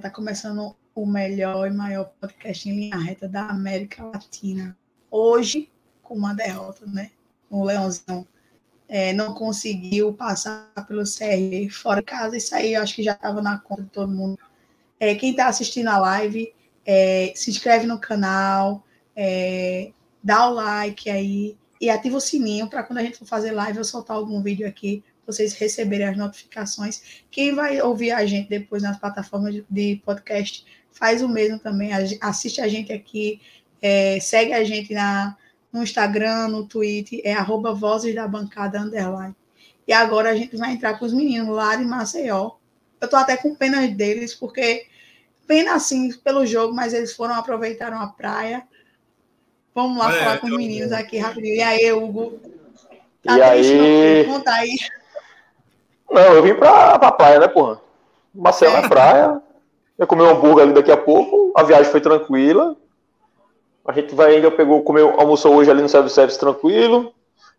está começando o melhor e maior podcast em linha reta da América Latina. Hoje, com uma derrota, né? O Leãozão é, não conseguiu passar pelo CR fora de casa. Isso aí eu acho que já estava na conta de todo mundo. É, quem está assistindo a live, é, se inscreve no canal, é, dá o like aí e ativa o sininho para quando a gente for fazer live eu soltar algum vídeo aqui vocês receberem as notificações. Quem vai ouvir a gente depois nas plataformas de, de podcast, faz o mesmo também. Assiste a gente aqui, é, segue a gente na, no Instagram, no Twitter, é arroba Vozes da Bancada Underline. E agora a gente vai entrar com os meninos lá de Maceió. Eu tô até com pena deles, porque pena assim pelo jogo, mas eles foram, aproveitaram a praia. Vamos lá é, falar com os meninos aqui rapidinho. E aí, Hugo? Tá e aí? Conta aí. Não, eu vim pra, pra praia, né, porra? Marcelo na praia. Eu comi um hambúrguer ali daqui a pouco. A viagem foi tranquila. A gente vai ainda, pegou, comeu, almoçou hoje ali no service tranquilo.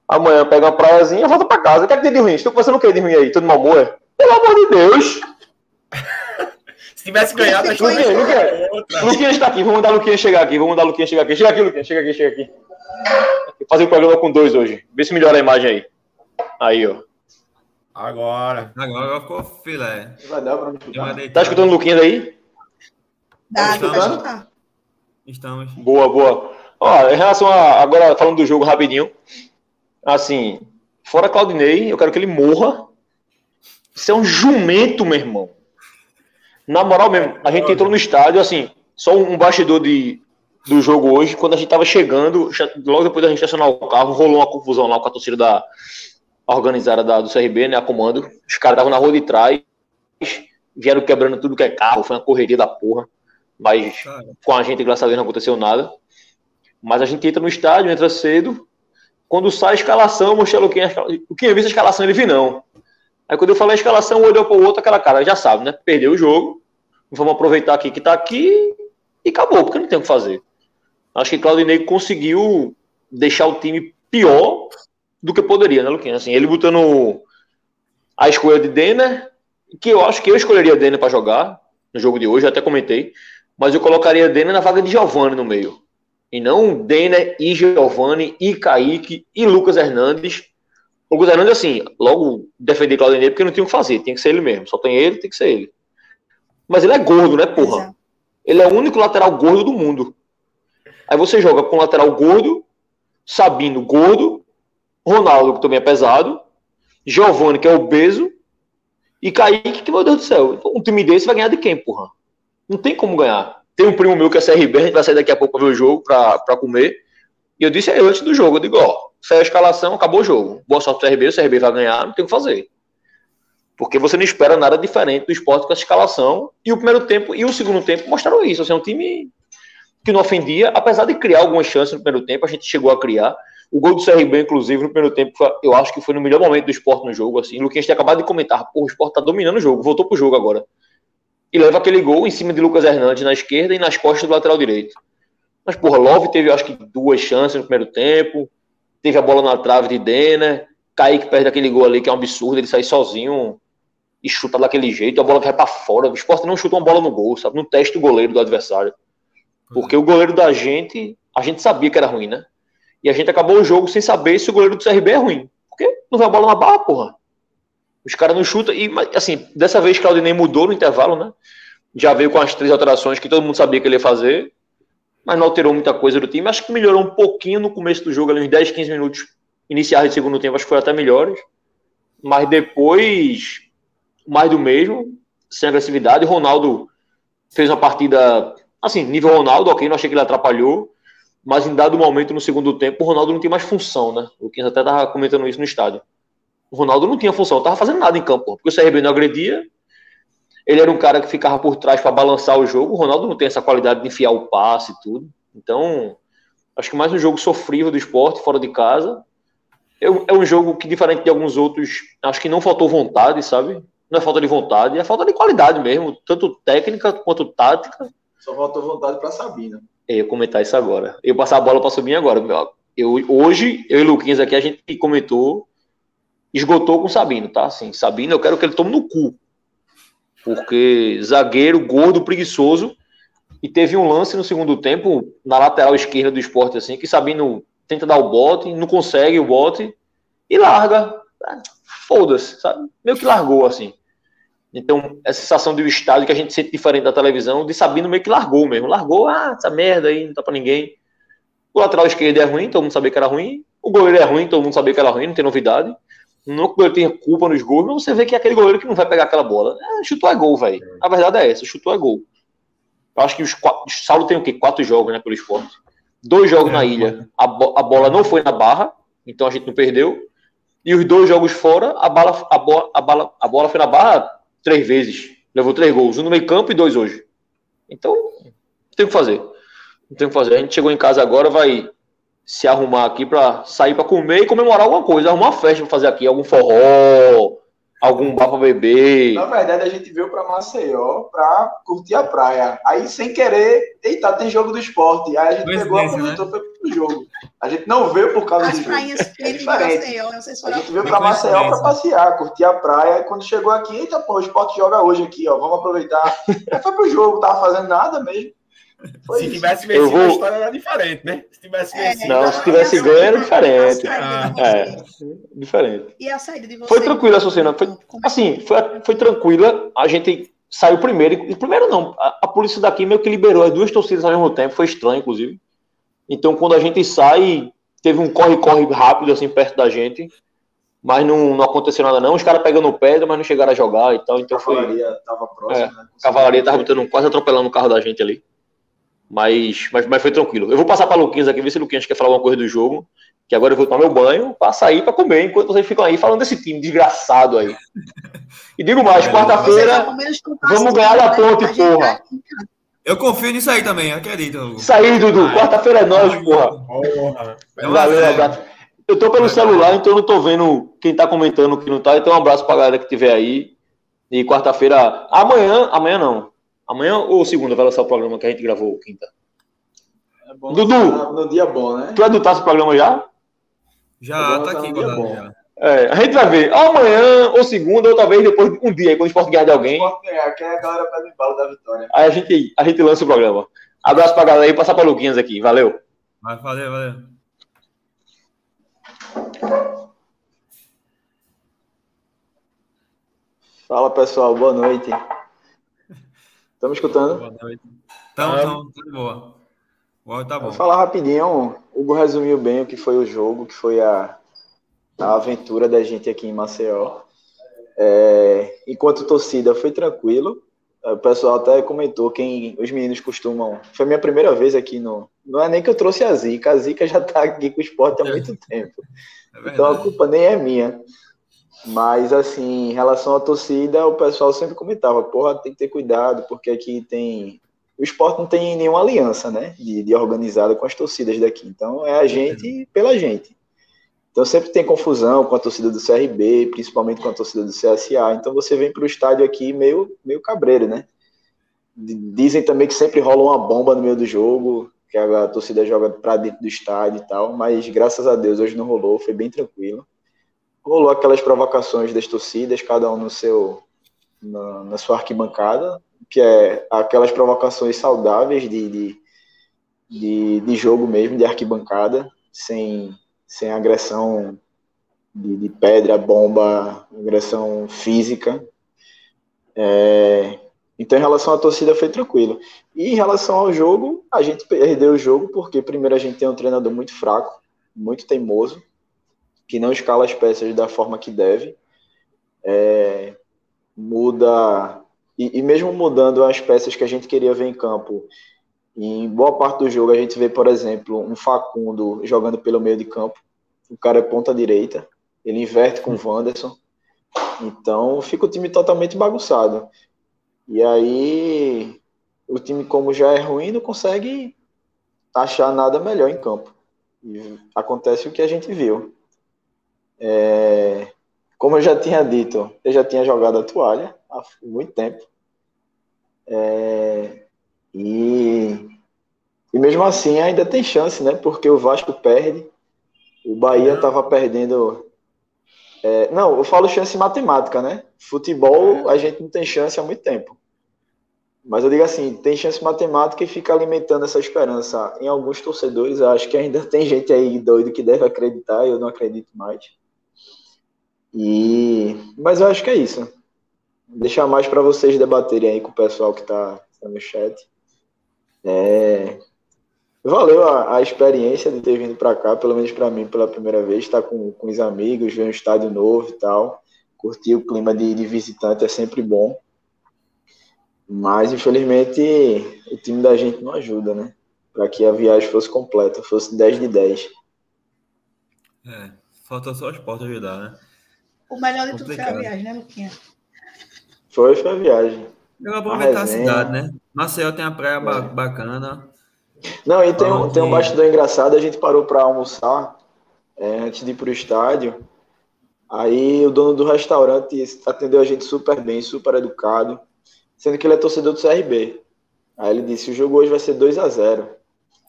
Amanhã pega uma praiazinha e volta pra casa. O que é que tem de ruim? Estou conversando o que de ruim aí? Tudo mal amor? É? Pelo amor de Deus! Se tivesse ganhado, acho que Luquinha, Luquinha, Luquinha está aqui. Vamos mandar Luquinha chegar aqui. Vamos mandar Luquinha chegar aqui. Chega aqui, Luquinha. Chega aqui, chega aqui. Vou fazer o programa com dois hoje. Vê se melhora a imagem aí. Aí, ó. Agora. Agora ficou filé. Vai dar pra me Tá escutando o Luquinhas aí? Dá, tá escutando? Estamos. Boa, boa. Ó, em relação a. Agora, falando do jogo rapidinho. Assim, fora Claudinei, eu quero que ele morra. Isso é um jumento, meu irmão. Na moral mesmo, a gente entrou no estádio, assim, só um bastidor de, do jogo hoje, quando a gente tava chegando, logo depois da gente estacionar o carro, rolou uma confusão lá com a torcida da, organizada da, do CRB, né, a comando. Os caras estavam na rua de trás, vieram quebrando tudo que é carro, foi uma correria da porra. Mas com a gente, graças a Deus, não aconteceu nada. Mas a gente entra no estádio, entra cedo. Quando sai a escalação, mostrei o que o que visto a escalação, ele viu não. Aí quando eu falei a escalação, um olhou para o outro, aquela cara, já sabe, né? Perdeu o jogo. Vamos aproveitar aqui que tá aqui e acabou, porque não tem o que fazer. Acho que Claudinei conseguiu deixar o time pior do que poderia, né, Luquinha? Assim, ele botando a escolha de Denner, que eu acho que eu escolheria Denner para jogar no jogo de hoje, até comentei, mas eu colocaria Denner na vaga de Giovani no meio. E não Denner e Giovani e Kaique e Lucas Hernandes. O Lucas Hernandes, assim, logo defender Claudinei porque não tinha o que fazer, tem que ser ele mesmo. Só tem ele, tem que ser ele. Mas ele é gordo, né, porra? Ele é o único lateral gordo do mundo. Aí você joga com lateral gordo, Sabino gordo, Ronaldo, que também é pesado, Giovanni, que é obeso, e Kaique, que, meu Deus do céu, um time desse vai ganhar de quem, porra? Não tem como ganhar. Tem um primo meu que é CRB, a gente vai sair daqui a pouco para ver o jogo, para comer. E eu disse aí antes do jogo, eu digo, ó, saiu a escalação, acabou o jogo. Boa sorte pro CRB, o CRB vai ganhar, não tem o que fazer. Porque você não espera nada diferente do esporte com essa escalação. E o primeiro tempo e o segundo tempo mostraram isso. Assim, é um time que não ofendia, apesar de criar algumas chances no primeiro tempo, a gente chegou a criar. O gol do CRB, inclusive, no primeiro tempo, eu acho que foi no melhor momento do esporte no jogo. Assim. O Luquinhas tinha acabado de comentar, o esporte tá dominando o jogo, voltou pro jogo agora. E leva aquele gol em cima de Lucas Hernandes na esquerda e nas costas do lateral direito. Mas, porra, Love teve, acho que, duas chances no primeiro tempo. Teve a bola na trave de Denner. Kaique perde aquele gol ali, que é um absurdo. Ele sai sozinho e chuta daquele jeito. A bola vai para fora. O esporte não chuta uma bola no gol, sabe? Não testa o goleiro do adversário. Porque o goleiro da gente, a gente sabia que era ruim, né? E a gente acabou o jogo sem saber se o goleiro do CRB é ruim. Porque não vai a bola na barra, porra. Os caras não chutam. E, assim, dessa vez Claudinei mudou no intervalo, né? Já veio com as três alterações que todo mundo sabia que ele ia fazer. Mas não alterou muita coisa do time. Acho que melhorou um pouquinho no começo do jogo, ali uns 10, 15 minutos iniciais de segundo tempo. Acho que foi até melhores. Mas depois, mais do mesmo, sem agressividade. Ronaldo fez uma partida, assim, nível Ronaldo, ok. Não achei que ele atrapalhou mas em dado momento no segundo tempo, o Ronaldo não tinha mais função, né? O Quinhas até tava comentando isso no estádio. O Ronaldo não tinha função, não tava fazendo nada em campo, porque o CRB não agredia. Ele era um cara que ficava por trás para balançar o jogo. O Ronaldo não tem essa qualidade de enfiar o passe e tudo. Então, acho que mais um jogo sofrível do esporte, fora de casa. É um jogo que, diferente de alguns outros, acho que não faltou vontade, sabe? Não é falta de vontade, é falta de qualidade mesmo, tanto técnica quanto tática. Só faltou vontade para Sabina. Eu ia comentar isso agora. Eu passar a bola para subir agora. Eu, hoje, eu e o Luquinhas aqui, a gente comentou, esgotou com o Sabino, tá? Assim, Sabino, eu quero que ele tome no cu. Porque zagueiro, gordo, preguiçoso. E teve um lance no segundo tempo, na lateral esquerda do esporte, assim, que Sabino tenta dar o bote, não consegue o bote e larga. Foda-se, sabe? Meio que largou, assim. Então, essa sensação de um estádio que a gente sente diferente da televisão, de Sabino meio que largou mesmo. Largou, ah, essa merda aí, não tá pra ninguém. O lateral esquerdo é ruim, todo mundo sabia que era ruim. O goleiro é ruim, todo mundo sabia que era ruim, não tem novidade. Não que o goleiro tenha culpa nos gols, mas você vê que é aquele goleiro que não vai pegar aquela bola. É, chutou é gol, velho. A verdade é essa, chutou é gol. Eu acho que os quatro, Saulo tem o quê? Quatro jogos, né, pelo esporte. Dois jogos é, na ilha, a, bo a bola não foi na barra, então a gente não perdeu. E os dois jogos fora, a, bala, a, bola, a, bala, a bola foi na barra três vezes. Levou três gols, um no meio campo e dois hoje. Então, não tem o que fazer. Não tem o que fazer. A gente chegou em casa agora, vai se arrumar aqui para sair para comer e comemorar alguma coisa, arrumar uma festa para fazer aqui, algum forró, algum bar para beber. Na verdade, a gente veio para Maceió para curtir a praia. Aí, sem querer, eita, tem jogo do esporte. Aí a gente pegou, aproveitou, né? foi pro jogo. A gente não veio por causa As do praias jogo. É Maceió, não sei se a gente veio para Maceió para passear, curtir a praia. E quando chegou aqui, eita, pô, o esporte joga hoje aqui, ó, vamos aproveitar. Aí foi pro jogo, tava fazendo nada mesmo. Foi se isso. tivesse vencido, vou... a história era diferente, né? Se tivesse é, vencido. Não, se tivesse ganho era diferente. Ah, é, diferente. E a saída de vocês? Foi tranquila a Sociedade. Foi, assim, foi, foi tranquila. A gente saiu primeiro. E primeiro não. A, a, polícia daqui meio que liberou as duas torcidas ao mesmo tempo. Foi estranho, inclusive. Então, quando a gente sai, teve um corre-corre rápido, assim, perto da gente. Mas não, não aconteceu nada, não. Os caras pegando pedra, mas não chegaram a jogar e tal. Então a cavalaria foi... tava próxima, é, né? A cavalaria tava botando, quase atropelando o carro da gente ali. Mas, mas, mas foi tranquilo. Eu vou passar para o Luquinhas aqui, ver se o Luquinhas quer falar alguma coisa do jogo. Que agora eu vou tomar meu banho para sair para comer, enquanto vocês ficam aí falando desse time desgraçado aí. E digo mais, é, quarta-feira vamos ganhar da ponte, porra. Tá eu confio nisso aí também, acredito. Isso aí, Dudu. Quarta-feira é nós, porra. porra. Valeu, abraço. Eu tô pelo celular, então eu não tô vendo quem tá comentando que não tá. Então um abraço pra galera que tiver aí. E quarta-feira. Amanhã, amanhã não. Amanhã ou segunda vai lançar o programa que a gente gravou quinta? É bom Dudu, no dia bom, né? Tu edutasse o programa já? Já, tá aqui, dia bom. Já. É, a gente vai ver. Amanhã, ou segunda, ou talvez depois um dia, quando o esporte ganhar de alguém. Ganhar, que é a galera pede embalo da vitória. Aí a gente, a gente lança o programa. Abraço pra galera aí, passar pra Luquinhas aqui. Valeu. Valeu, valeu. Fala pessoal, boa noite. Estamos escutando? Boa noite. Então, então, tá boa. Boa, tá bom. Vou falar rapidinho. O Hugo resumiu bem o que foi o jogo, que foi a, a aventura da gente aqui em Maceió. É, enquanto torcida, foi tranquilo. O pessoal até comentou quem os meninos costumam. Foi a minha primeira vez aqui no. Não é nem que eu trouxe a Zica, a Zica já está aqui com o esporte há muito tempo. É então a culpa nem é minha. Mas, assim, em relação à torcida, o pessoal sempre comentava, porra, tem que ter cuidado, porque aqui tem. O esporte não tem nenhuma aliança, né? De, de organizada com as torcidas daqui. Então, é a gente pela gente. Então, sempre tem confusão com a torcida do CRB, principalmente com a torcida do CSA. Então, você vem para o estádio aqui meio, meio cabreiro, né? Dizem também que sempre rola uma bomba no meio do jogo, que a torcida joga para dentro do estádio e tal, mas graças a Deus hoje não rolou, foi bem tranquilo rolou aquelas provocações das torcidas, cada um no seu na, na sua arquibancada, que é aquelas provocações saudáveis de, de, de, de jogo mesmo, de arquibancada, sem, sem agressão de, de pedra, bomba, agressão física. É, então, em relação à torcida, foi tranquilo. E em relação ao jogo, a gente perdeu o jogo porque, primeiro, a gente tem um treinador muito fraco, muito teimoso, que não escala as peças da forma que deve, é, muda e, e, mesmo mudando as peças que a gente queria ver em campo, em boa parte do jogo a gente vê, por exemplo, um Facundo jogando pelo meio de campo, o cara é ponta direita, ele inverte com o Wanderson, então fica o time totalmente bagunçado. E aí o time, como já é ruim, não consegue achar nada melhor em campo. E acontece o que a gente viu. É, como eu já tinha dito, eu já tinha jogado a toalha há muito tempo. É, e, e mesmo assim ainda tem chance, né? Porque o Vasco perde, o Bahia estava perdendo É, não, eu falo chance matemática, né? Futebol a gente não tem chance há muito tempo. Mas eu digo assim, tem chance matemática e fica alimentando essa esperança em alguns torcedores. Acho que ainda tem gente aí doido que deve acreditar, eu não acredito mais. E mas eu acho que é isso. Deixar mais para vocês debaterem aí com o pessoal que está tá no chat. É... Valeu a, a, experiência de ter vindo para cá, pelo menos para mim, pela primeira vez, estar tá com, com os amigos, ver um estádio novo e tal. Curtir o clima de, de visitante é sempre bom. Mas, infelizmente, o time da gente não ajuda, né? Para que a viagem fosse completa, fosse 10 de 10. É, falta só as portas ajudar, né? O melhor de tudo foi a viagem, né, Luquinha? Foi, foi a viagem. Eu aproveitar a, a cidade, né? Maceió tem a praia é. bacana. Não, e tem um, tem um bastidor engraçado, a gente parou para almoçar é, antes de ir pro estádio. Aí o dono do restaurante atendeu a gente super bem, super educado sendo que ele é torcedor do CRB. Aí ele disse: o jogo hoje vai ser 2 a 0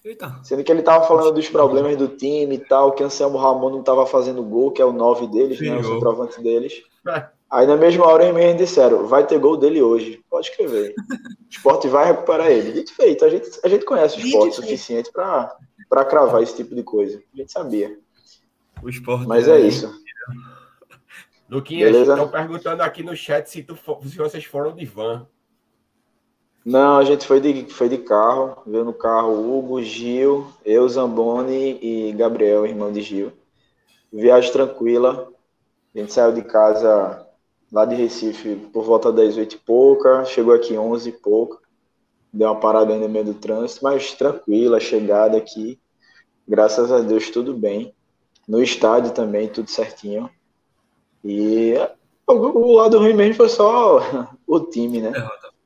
Eita. Sendo que ele tava falando dos problemas do time e tal, que Anselmo Ramon não tava fazendo gol, que é o 9 deles, Sim, né? O centroavante deles. É. Aí na mesma hora eles disseram: vai ter gol dele hoje. Pode escrever. O esporte vai recuperar ele. Dito feito, a gente, a gente conhece o esporte o suficiente para cravar esse tipo de coisa. A gente sabia. O esporte Mas é, é isso. Luquinhas, estão perguntando aqui no chat se, tu, se vocês foram de van. Não, a gente foi de, foi de carro, veio no carro Hugo, Gil, eu, Zamboni e Gabriel, irmão de Gil. Viagem tranquila, a gente saiu de casa lá de Recife por volta das oito e pouca, chegou aqui onze e pouca, deu uma parada ainda no meio do trânsito, mas tranquila, chegada aqui, graças a Deus tudo bem. No estádio também, tudo certinho. E o, lado ruim mesmo foi só o time, né?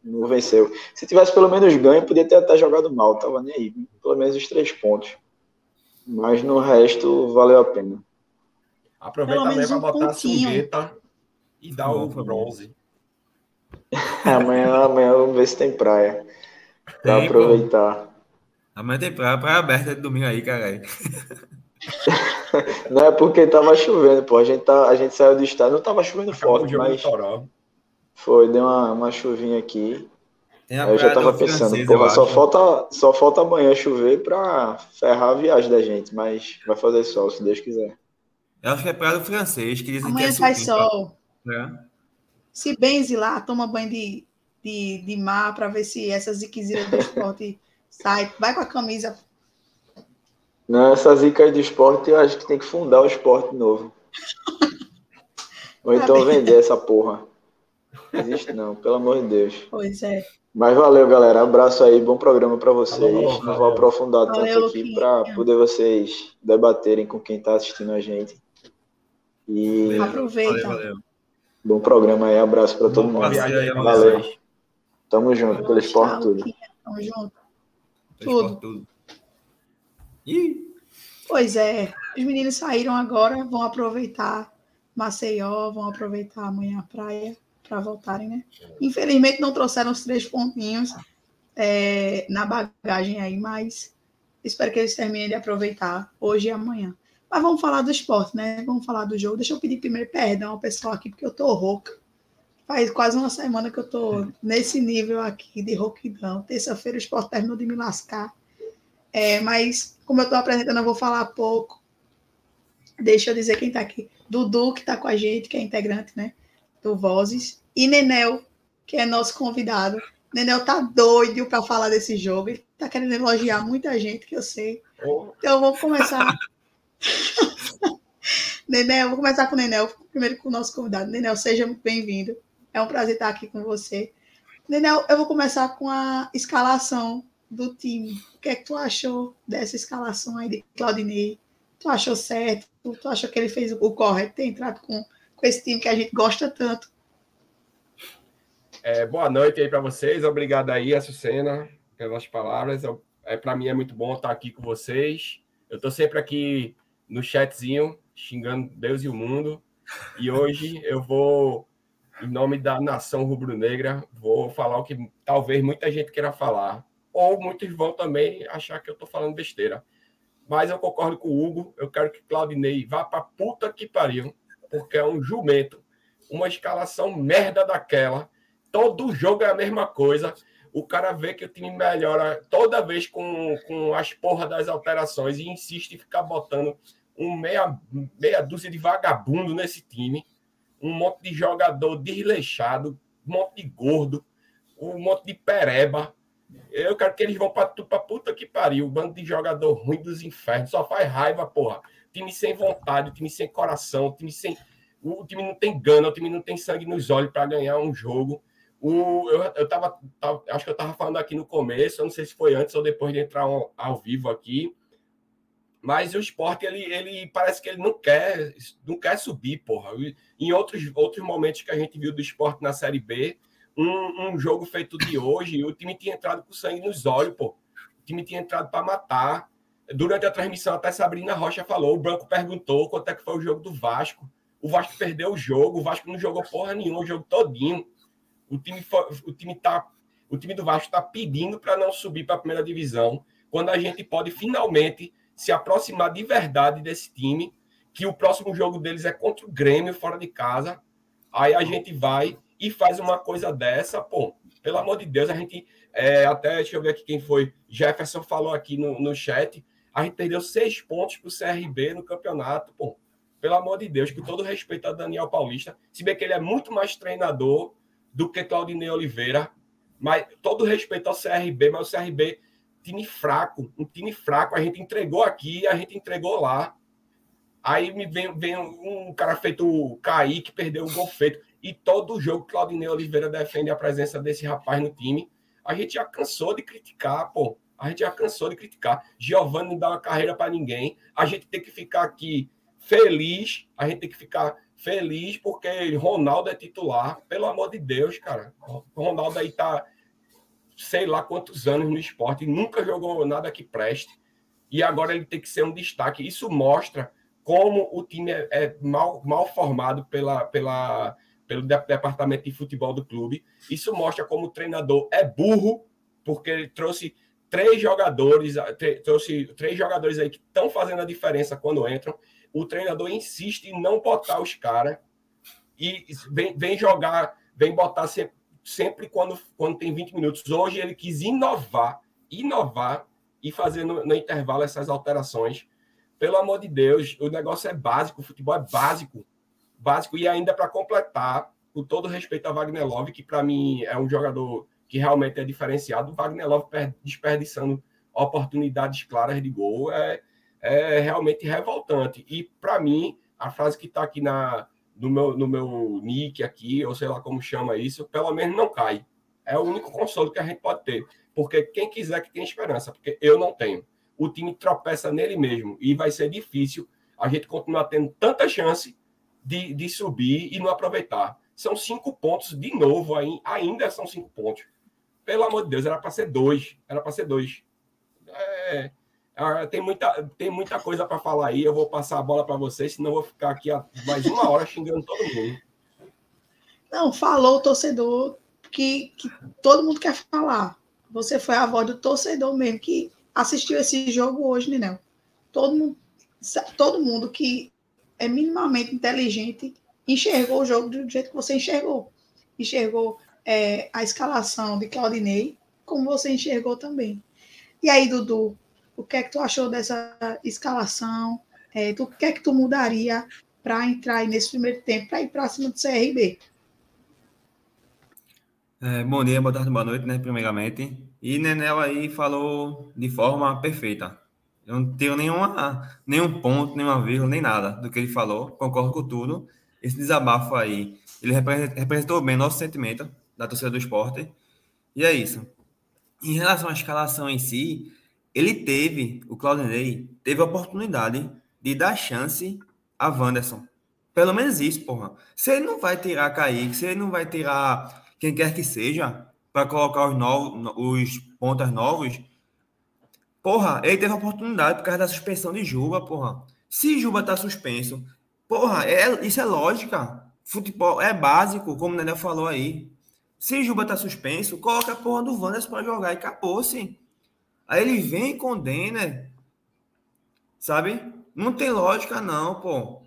Não venceu. Se tivesse pelo menos ganho, podia ter até jogado mal, tava nem aí. Pelo menos os três pontos. Mas no resto, valeu a pena. Aproveita também para um botar pontinho. a sujeta e dar o bronze. amanhã, amanhã vamos ver se tem praia. Pra tem, aproveitar. Pô. Amanhã tem praia, praia aberta de domingo aí, caralho. Não é porque tava chovendo, pô. A gente, tá, a gente saiu do estado, não tava chovendo Acabou forte, mas. Foi, deu uma, uma chuvinha aqui. Aí eu já tava pensando, francês, porra, só falta, só falta amanhã chover pra ferrar a viagem da gente, mas vai fazer sol, se Deus quiser. Eu acho que é praia do francês, que dizem amanhã que é faz sol. É. Se benze lá, toma banho de, de, de mar pra ver se essas ziquezeiras do esporte sai. Vai com a camisa. Não, essa zica aí do esporte, eu acho que tem que fundar o esporte novo. Ou tá então bem. vender essa porra. Existe não, pelo amor de Deus. Pois é. Mas valeu, galera. Abraço aí, bom programa para vocês. Valeu, não vou aprofundar valeu, tanto aqui para poder vocês debaterem com quem está assistindo a gente. E aproveita. Valeu, Bom programa aí, abraço para todo mundo. Aí, valeu. Tamo junto, pelo esporte tudo. Tamo junto. Tudo. tudo. Pois é, os meninos saíram agora, vão aproveitar Maceió, vão aproveitar amanhã a praia para voltarem, né? Infelizmente não trouxeram os três pontinhos é, na bagagem aí, mas espero que eles terminem de aproveitar hoje e amanhã. Mas vamos falar do esporte, né? Vamos falar do jogo. Deixa eu pedir primeiro perdão ao pessoal aqui, porque eu tô rouca. Faz quase uma semana que eu tô nesse nível aqui de rouquidão. Terça-feira o esporte terminou de me lascar. É, mas, como eu tô apresentando, eu vou falar pouco. Deixa eu dizer quem tá aqui. Dudu, que tá com a gente, que é integrante, né? Do Vozes, e Nenel, que é nosso convidado. Nenel tá doido para falar desse jogo, ele tá querendo elogiar muita gente, que eu sei. Oh. Então vou começar. Nenel, vou começar com o Nenel, primeiro com o nosso convidado. Nenel, seja muito bem-vindo. É um prazer estar aqui com você. Nenel, eu vou começar com a escalação do time. O que é que tu achou dessa escalação aí de Claudinei? Tu achou certo? Tu achou que ele fez o correto, ter entrado com com esse time que a gente gosta tanto. É, boa noite aí para vocês. Obrigado aí, Açucena, pelas palavras. É, para mim é muito bom estar aqui com vocês. Eu estou sempre aqui no chatzinho, xingando Deus e o mundo. E hoje eu vou, em nome da nação rubro-negra, vou falar o que talvez muita gente queira falar. Ou muitos vão também achar que eu estou falando besteira. Mas eu concordo com o Hugo. Eu quero que Claudinei vá para puta que pariu porque é um jumento. Uma escalação merda daquela. Todo jogo é a mesma coisa. O cara vê que o time melhora toda vez com, com as porras das alterações e insiste em ficar botando um meia, meia dúzia de vagabundo nesse time. Um monte de jogador desleixado, um monte de gordo, um monte de pereba. Eu quero que eles vão para pra puta que pariu. Bando de jogador ruim dos infernos. Só faz raiva, porra. Time sem vontade, time sem coração, time sem. O time não tem gana, o time não tem sangue nos olhos para ganhar um jogo. O, eu, eu tava, tava, acho que eu tava falando aqui no começo, eu não sei se foi antes ou depois de entrar ao, ao vivo aqui. Mas o esporte, ele, ele parece que ele não quer, não quer subir, porra. Em outros, outros momentos que a gente viu do esporte na Série B, um, um jogo feito de hoje, o time tinha entrado com sangue nos olhos, pô. O time tinha entrado para matar. Durante a transmissão, até Sabrina Rocha falou, o Branco perguntou quanto é que foi o jogo do Vasco. O Vasco perdeu o jogo, o Vasco não jogou porra nenhuma o jogo todinho. O time, o time, tá, o time do Vasco está pedindo para não subir para a primeira divisão, quando a gente pode finalmente se aproximar de verdade desse time, que o próximo jogo deles é contra o Grêmio, fora de casa. Aí a gente vai e faz uma coisa dessa, pô, pelo amor de Deus, a gente. É, até, deixa eu ver aqui quem foi. Jefferson falou aqui no, no chat. A gente perdeu seis pontos para o CRB no campeonato, pô. Pelo amor de Deus, com todo respeito a Daniel Paulista, se bem que ele é muito mais treinador do que Claudinei Oliveira, mas todo respeito ao CRB, mas o CRB, time fraco, um time fraco, a gente entregou aqui, a gente entregou lá. Aí me vem, vem um cara feito o Kaique, perdeu o gol feito e todo jogo Claudinei Oliveira defende a presença desse rapaz no time. A gente já cansou de criticar, pô. A gente já cansou de criticar. Giovanni não dá uma carreira para ninguém. A gente tem que ficar aqui feliz. A gente tem que ficar feliz porque Ronaldo é titular. Pelo amor de Deus, cara. Ronaldo aí tá sei lá quantos anos no esporte, nunca jogou nada que preste. E agora ele tem que ser um destaque. Isso mostra como o time é, é mal, mal formado pela, pela pelo departamento de futebol do clube. Isso mostra como o treinador é burro, porque ele trouxe três jogadores, trouxe três jogadores aí que estão fazendo a diferença quando entram. O treinador insiste em não botar os caras e vem, vem jogar, vem botar sempre, sempre quando, quando tem 20 minutos. Hoje ele quis inovar, inovar e fazer no, no intervalo essas alterações. Pelo amor de Deus, o negócio é básico, o futebol é básico básico. E ainda para completar, com todo respeito a Wagner Love, que para mim é um jogador que realmente é diferenciado, Wagner Love desperdiçando oportunidades claras de gol é, é realmente revoltante. E para mim, a frase que está aqui na, no, meu, no meu nick aqui, ou sei lá como chama isso, pelo menos não cai. É o único consolo que a gente pode ter. Porque quem quiser que tenha esperança, porque eu não tenho. O time tropeça nele mesmo e vai ser difícil a gente continuar tendo tanta chance de, de subir e não aproveitar. São cinco pontos de novo, ainda são cinco pontos. Pelo amor de Deus, era para ser dois. Era para ser dois. É, é, tem, muita, tem muita coisa para falar aí. Eu vou passar a bola para vocês, senão eu vou ficar aqui mais uma hora xingando todo mundo. Não, falou o torcedor que, que todo mundo quer falar. Você foi a voz do torcedor mesmo que assistiu esse jogo hoje, Ninel. Todo mundo, todo mundo que é minimamente inteligente, enxergou o jogo do jeito que você enxergou. Enxergou é, a escalação de Claudinei, como você enxergou também. E aí, Dudu, o que é que tu achou dessa escalação? É, tu, o que é que tu mudaria para entrar nesse primeiro tempo, para ir para cima do CRB? É, bom dia, boa tarde, boa noite, né, primeiramente. E Nenel aí falou de forma perfeita. Eu não tenho nenhuma, nenhum ponto, nenhuma vírgula, nem nada do que ele falou. Concordo com tudo. Esse desabafo aí, ele representou bem nosso sentimento da torcida do esporte. E é isso. Em relação à escalação em si, ele teve, o Claudinei, teve a oportunidade de dar chance a Wanderson. Pelo menos isso, porra. Se ele não vai tirar Kaique, se ele não vai tirar quem quer que seja, para colocar os, novos, os pontas novos, Porra, ele teve a oportunidade por causa da suspensão de Juba, porra. Se Juba tá suspenso, porra, é, isso é lógica. Futebol é básico, como o Nenel falou aí. Se Juba tá suspenso, coloca a porra do Wanderson pra jogar e acabou-se. Aí ele vem e condena. Sabe? Não tem lógica, não, pô.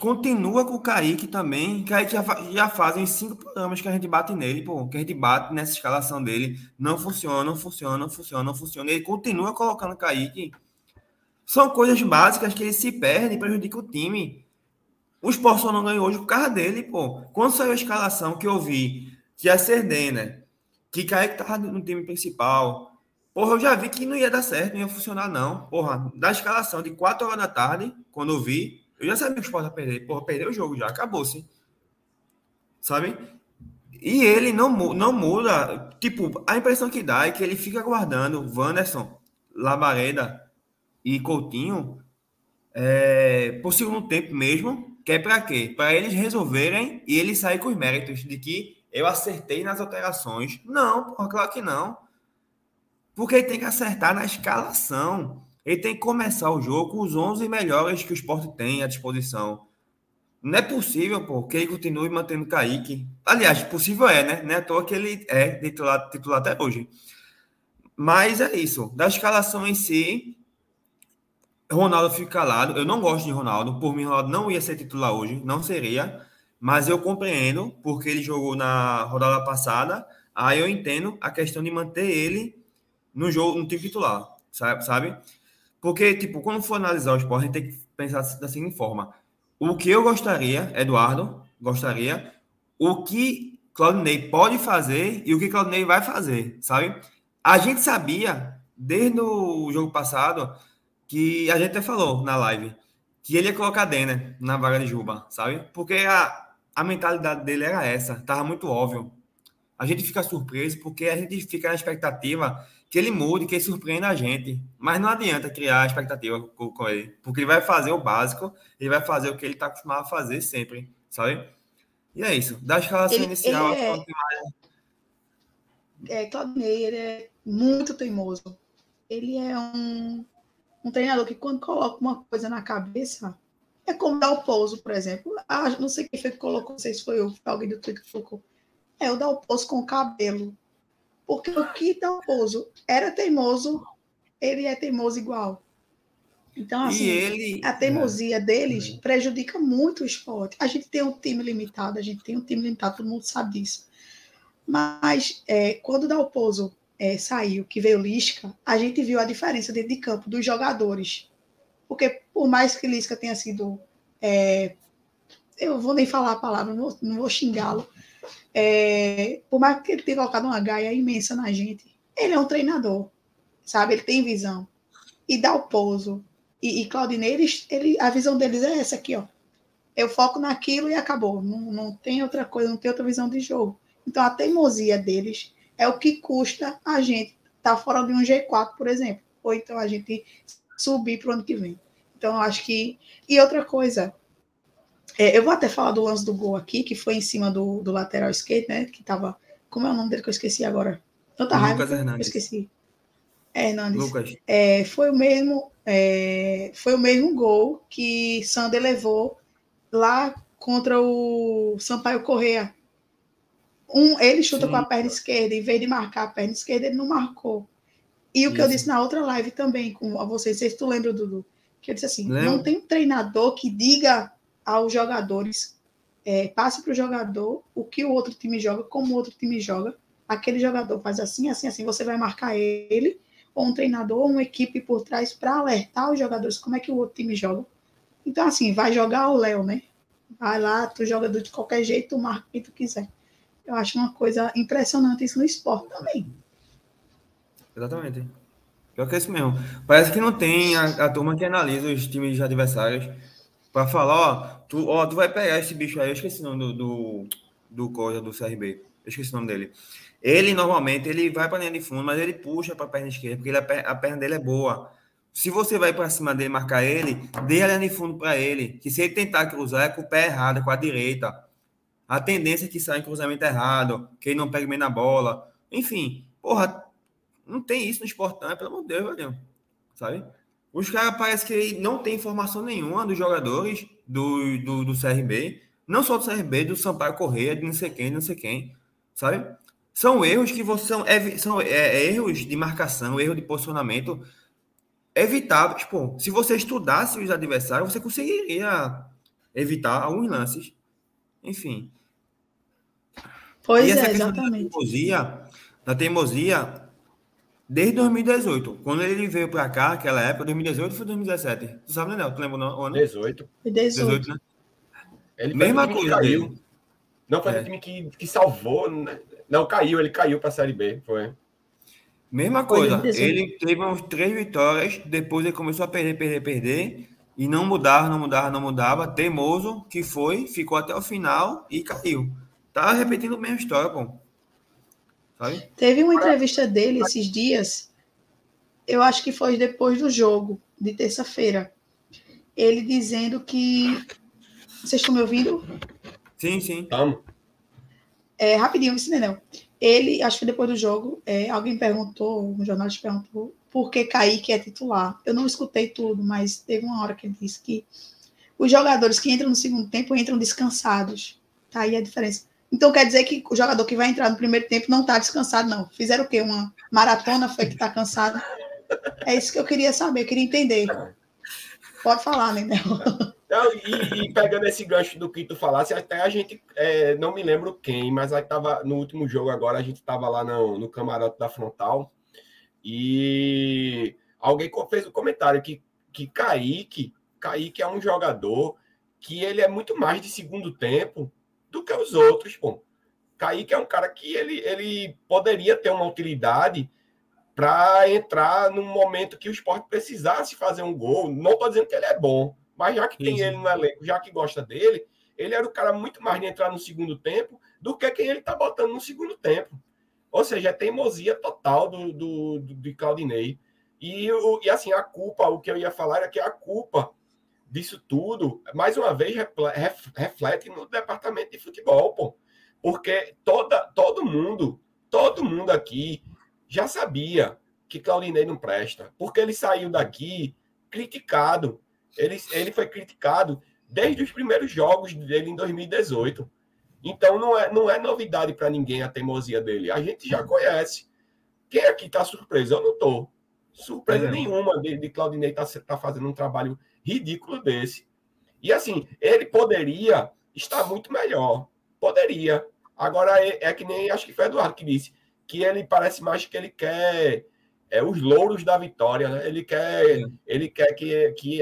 continua com o Kaique também. Kaique já, já fazem cinco programas que a gente bate nele, pô, que a gente bate nessa escalação dele. Não funciona, não funciona, não funciona, não funciona. Ele continua colocando Kaique. São coisas básicas que ele se perde e prejudica o time. O Sport só não ganhou hoje por causa dele, pô. Quando saiu a escalação que eu vi, que ia ser Denner, que Kaique tava no time principal, porra, eu já vi que não ia dar certo, não ia funcionar, não. Porra, da escalação de 4 horas da tarde, quando eu vi, eu já sabia que o Sport ia perder. Porra, perdeu o jogo já, acabou-se. Sabe? E ele não, não muda. Tipo, a impressão que dá é que ele fica guardando Wanderson, Labareda e Coutinho é, por segundo tempo mesmo, que é para quê? Para eles resolverem e ele sair com os méritos de que eu acertei nas alterações. Não, porra, claro que não. Porque ele tem que acertar na escalação. Ele tem que começar o jogo com os 11 melhores que o esporte tem à disposição. Não é possível, pô, que ele continue mantendo Kaique. Aliás, possível é, né? Não é à toa que ele é titular, titular até hoje. Mas é isso. Da escalação em si, Ronaldo fica calado. Eu não gosto de Ronaldo. Por mim, Ronaldo não ia ser titular hoje. Não seria. Mas eu compreendo, porque ele jogou na rodada passada. Aí eu entendo a questão de manter ele no jogo, no time titular. Sabe? Porque, tipo, quando for analisar o esporte, a gente tem que pensar da seguinte forma. O que eu gostaria, Eduardo, gostaria, o que Claudinei pode fazer e o que Claudinei vai fazer, sabe? A gente sabia, desde o jogo passado, que a gente até falou na live, que ele ia colocar Denner na vaga de Juba, sabe? Porque a, a mentalidade dele era essa, tava muito óbvio. A gente fica surpreso porque a gente fica na expectativa que ele mude, que ele surpreenda a gente. Mas não adianta criar expectativa com, com, ele, porque ele vai fazer o básico, ele vai fazer o que ele está acostumado a fazer sempre, sabe? E é isso. Da escalação ele, inicial, ele é, é, Claudinei, ele é muito teimoso. Ele é um, um treinador que quando coloca uma coisa na cabeça, é como dar o pouso, por exemplo. Ah, não sei quem foi que colocou, não sei se foi eu, alguém do Twitter que colocou. É o dar o pouso com o cabelo porque o que Dalpozo era teimoso, ele é teimoso igual. Então, assim, ele... a teimosia é. deles é. prejudica muito o esporte. A gente tem um time limitado, a gente tem um time limitado, todo mundo sabe disso. Mas é, quando o Dalpozo é, saiu, que veio Lisca, a gente viu a diferença dentro de campo dos jogadores. Porque por mais que Lisca tenha sido. É, eu vou nem falar a palavra, não vou, vou xingá-lo, é, por mais que ele tenha colocado uma gaia imensa na gente, ele é um treinador, sabe? Ele tem visão. E dá o pouso. E, e Claudinei, eles, ele, a visão deles é essa aqui, ó. Eu foco naquilo e acabou. Não, não tem outra coisa, não tem outra visão de jogo. Então, a teimosia deles é o que custa a gente estar tá fora de um G4, por exemplo. Ou então a gente subir para o ano que vem. Então, eu acho que. E outra coisa, é, eu vou até falar do lance do gol aqui, que foi em cima do, do lateral esquerdo, né? Que tava. Como é o nome dele que eu esqueci agora? Tanta Lucas raiva. Hernandes. Eu esqueci. É, Hernandes. Lucas. É, foi o mesmo. É, foi o mesmo gol que Sander levou lá contra o Sampaio Correa. Um, ele chuta Sim. com a perna esquerda, em vez de marcar a perna esquerda, ele não marcou. E o que eu disse na outra live também com a vocês, não sei se tu lembra, Dudu, que eu disse assim: Lembra? não tem um treinador que diga aos jogadores, é, passe para o jogador o que o outro time joga, como o outro time joga. Aquele jogador faz assim, assim, assim, você vai marcar ele, ou um treinador, ou uma equipe por trás para alertar os jogadores como é que o outro time joga. Então, assim, vai jogar o Léo, né? Vai lá, tu joga de qualquer jeito, tu marca quem tu quiser. Eu acho uma coisa impressionante isso no esporte também. Exatamente. Pior que é isso mesmo. Parece que não tem a, a turma que analisa os times adversários para falar, ó, tu, ó, tu vai pegar esse bicho aí, eu esqueci o nome do, do, do coisa do CRB, eu esqueci o nome dele. Ele, normalmente, ele vai para linha de fundo, mas ele puxa para a perna esquerda, porque ele, a, perna dele é boa. Se você vai para cima dele marcar ele, dê a linha de fundo para ele, que se ele tentar cruzar é com o pé errado, é com a direita. A tendência é que saia em cruzamento errado, que ele não pegue bem na bola. Enfim, porra, não tem isso no esporte, não, pelo amor de Deus, velho. Sabe? Os caras parece que não tem informação nenhuma dos jogadores do, do, do CRB, não só do CRB, do Sampaio Correia, de não sei quem, não sei quem, sabe? São erros que você são, é, são é, erros de marcação, erro de posicionamento evitáveis. Pô, se você estudasse os adversários, você conseguiria evitar alguns lances. Enfim. Pois é, exatamente. Da teimosia, da teimosia, desde 2018, quando ele veio para cá, aquela época, 2018 foi 2017. Tu sabe, Daniel? Tu lembra o ano? 18. Foi 18. 18 né? Ele Mesma coisa caiu. Dele. Não foi é. o time que, que salvou. Né? Não, caiu, ele caiu para a Série B. Foi. Mesma coisa. Ele teve umas três vitórias, depois ele começou a perder, perder, perder. E não mudava, não mudava, não mudava. Teimoso que foi, ficou até o final e caiu. Tá repetindo a mesma história, pô. Sabe? Teve uma entrevista dele esses dias, eu acho que foi depois do jogo, de terça-feira. Ele dizendo que. Vocês estão me ouvindo? Sim, sim. Estamos. É, rapidinho, isso não. Ele, acho que depois do jogo, é, alguém perguntou, um jornalista perguntou por que Kaique é titular. Eu não escutei tudo, mas teve uma hora que ele disse que os jogadores que entram no segundo tempo entram descansados. Tá aí a diferença. Então quer dizer que o jogador que vai entrar no primeiro tempo não está descansado, não. Fizeram o quê? Uma maratona foi que está cansado? É isso que eu queria saber, eu queria entender. Pode falar, né, Não, e, e, pegando esse gancho do que tu falasse, até a gente, é, não me lembro quem, mas aí tava no último jogo agora, a gente tava lá no, no camarote da Frontal e alguém fez um comentário que, que Kaique, Kaique é um jogador que ele é muito mais de segundo tempo do que os outros, pô. Kaique é um cara que ele, ele poderia ter uma utilidade para entrar num momento que o esporte precisasse fazer um gol. Não estou dizendo que ele é bom, mas já que tem Sim. ele no elenco, já que gosta dele, ele era o cara muito mais de entrar no segundo tempo do que quem ele está botando no segundo tempo. Ou seja, é teimosia total do, do, do, de Claudinei. E, o, e assim, a culpa, o que eu ia falar é que a culpa disso tudo, mais uma vez, reflete no departamento de futebol, pô. Porque toda, todo mundo, todo mundo aqui já sabia que Claudinei não presta. Porque ele saiu daqui criticado. Ele, ele foi criticado desde os primeiros jogos dele em 2018. Então não é, não é novidade para ninguém a teimosia dele. A gente já conhece. Quem aqui está surpreso? Eu não estou. Surpresa é. nenhuma de, de Claudinei estar tá, tá fazendo um trabalho ridículo desse. E assim, ele poderia estar muito melhor. Poderia. Agora é, é que nem acho que foi Eduardo que disse que ele parece mais que ele quer é, os louros da vitória, né? Ele quer, ele quer que, que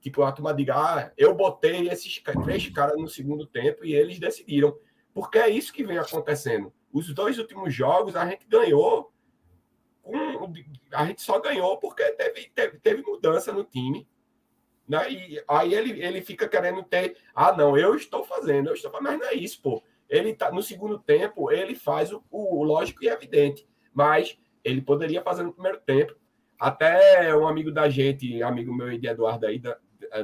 tipo, a turma diga, ah, eu botei esses três caras no segundo tempo e eles decidiram. Porque é isso que vem acontecendo. Os dois últimos jogos a gente ganhou, com, a gente só ganhou porque teve, teve, teve mudança no time. Né? E aí ele, ele fica querendo ter, ah, não, eu estou fazendo, eu estou fazendo, mas não é isso, pô. Ele tá no segundo tempo, ele faz o, o lógico e evidente, mas ele poderia fazer no primeiro tempo. Até um amigo da gente, amigo meu de Eduardo aí, da,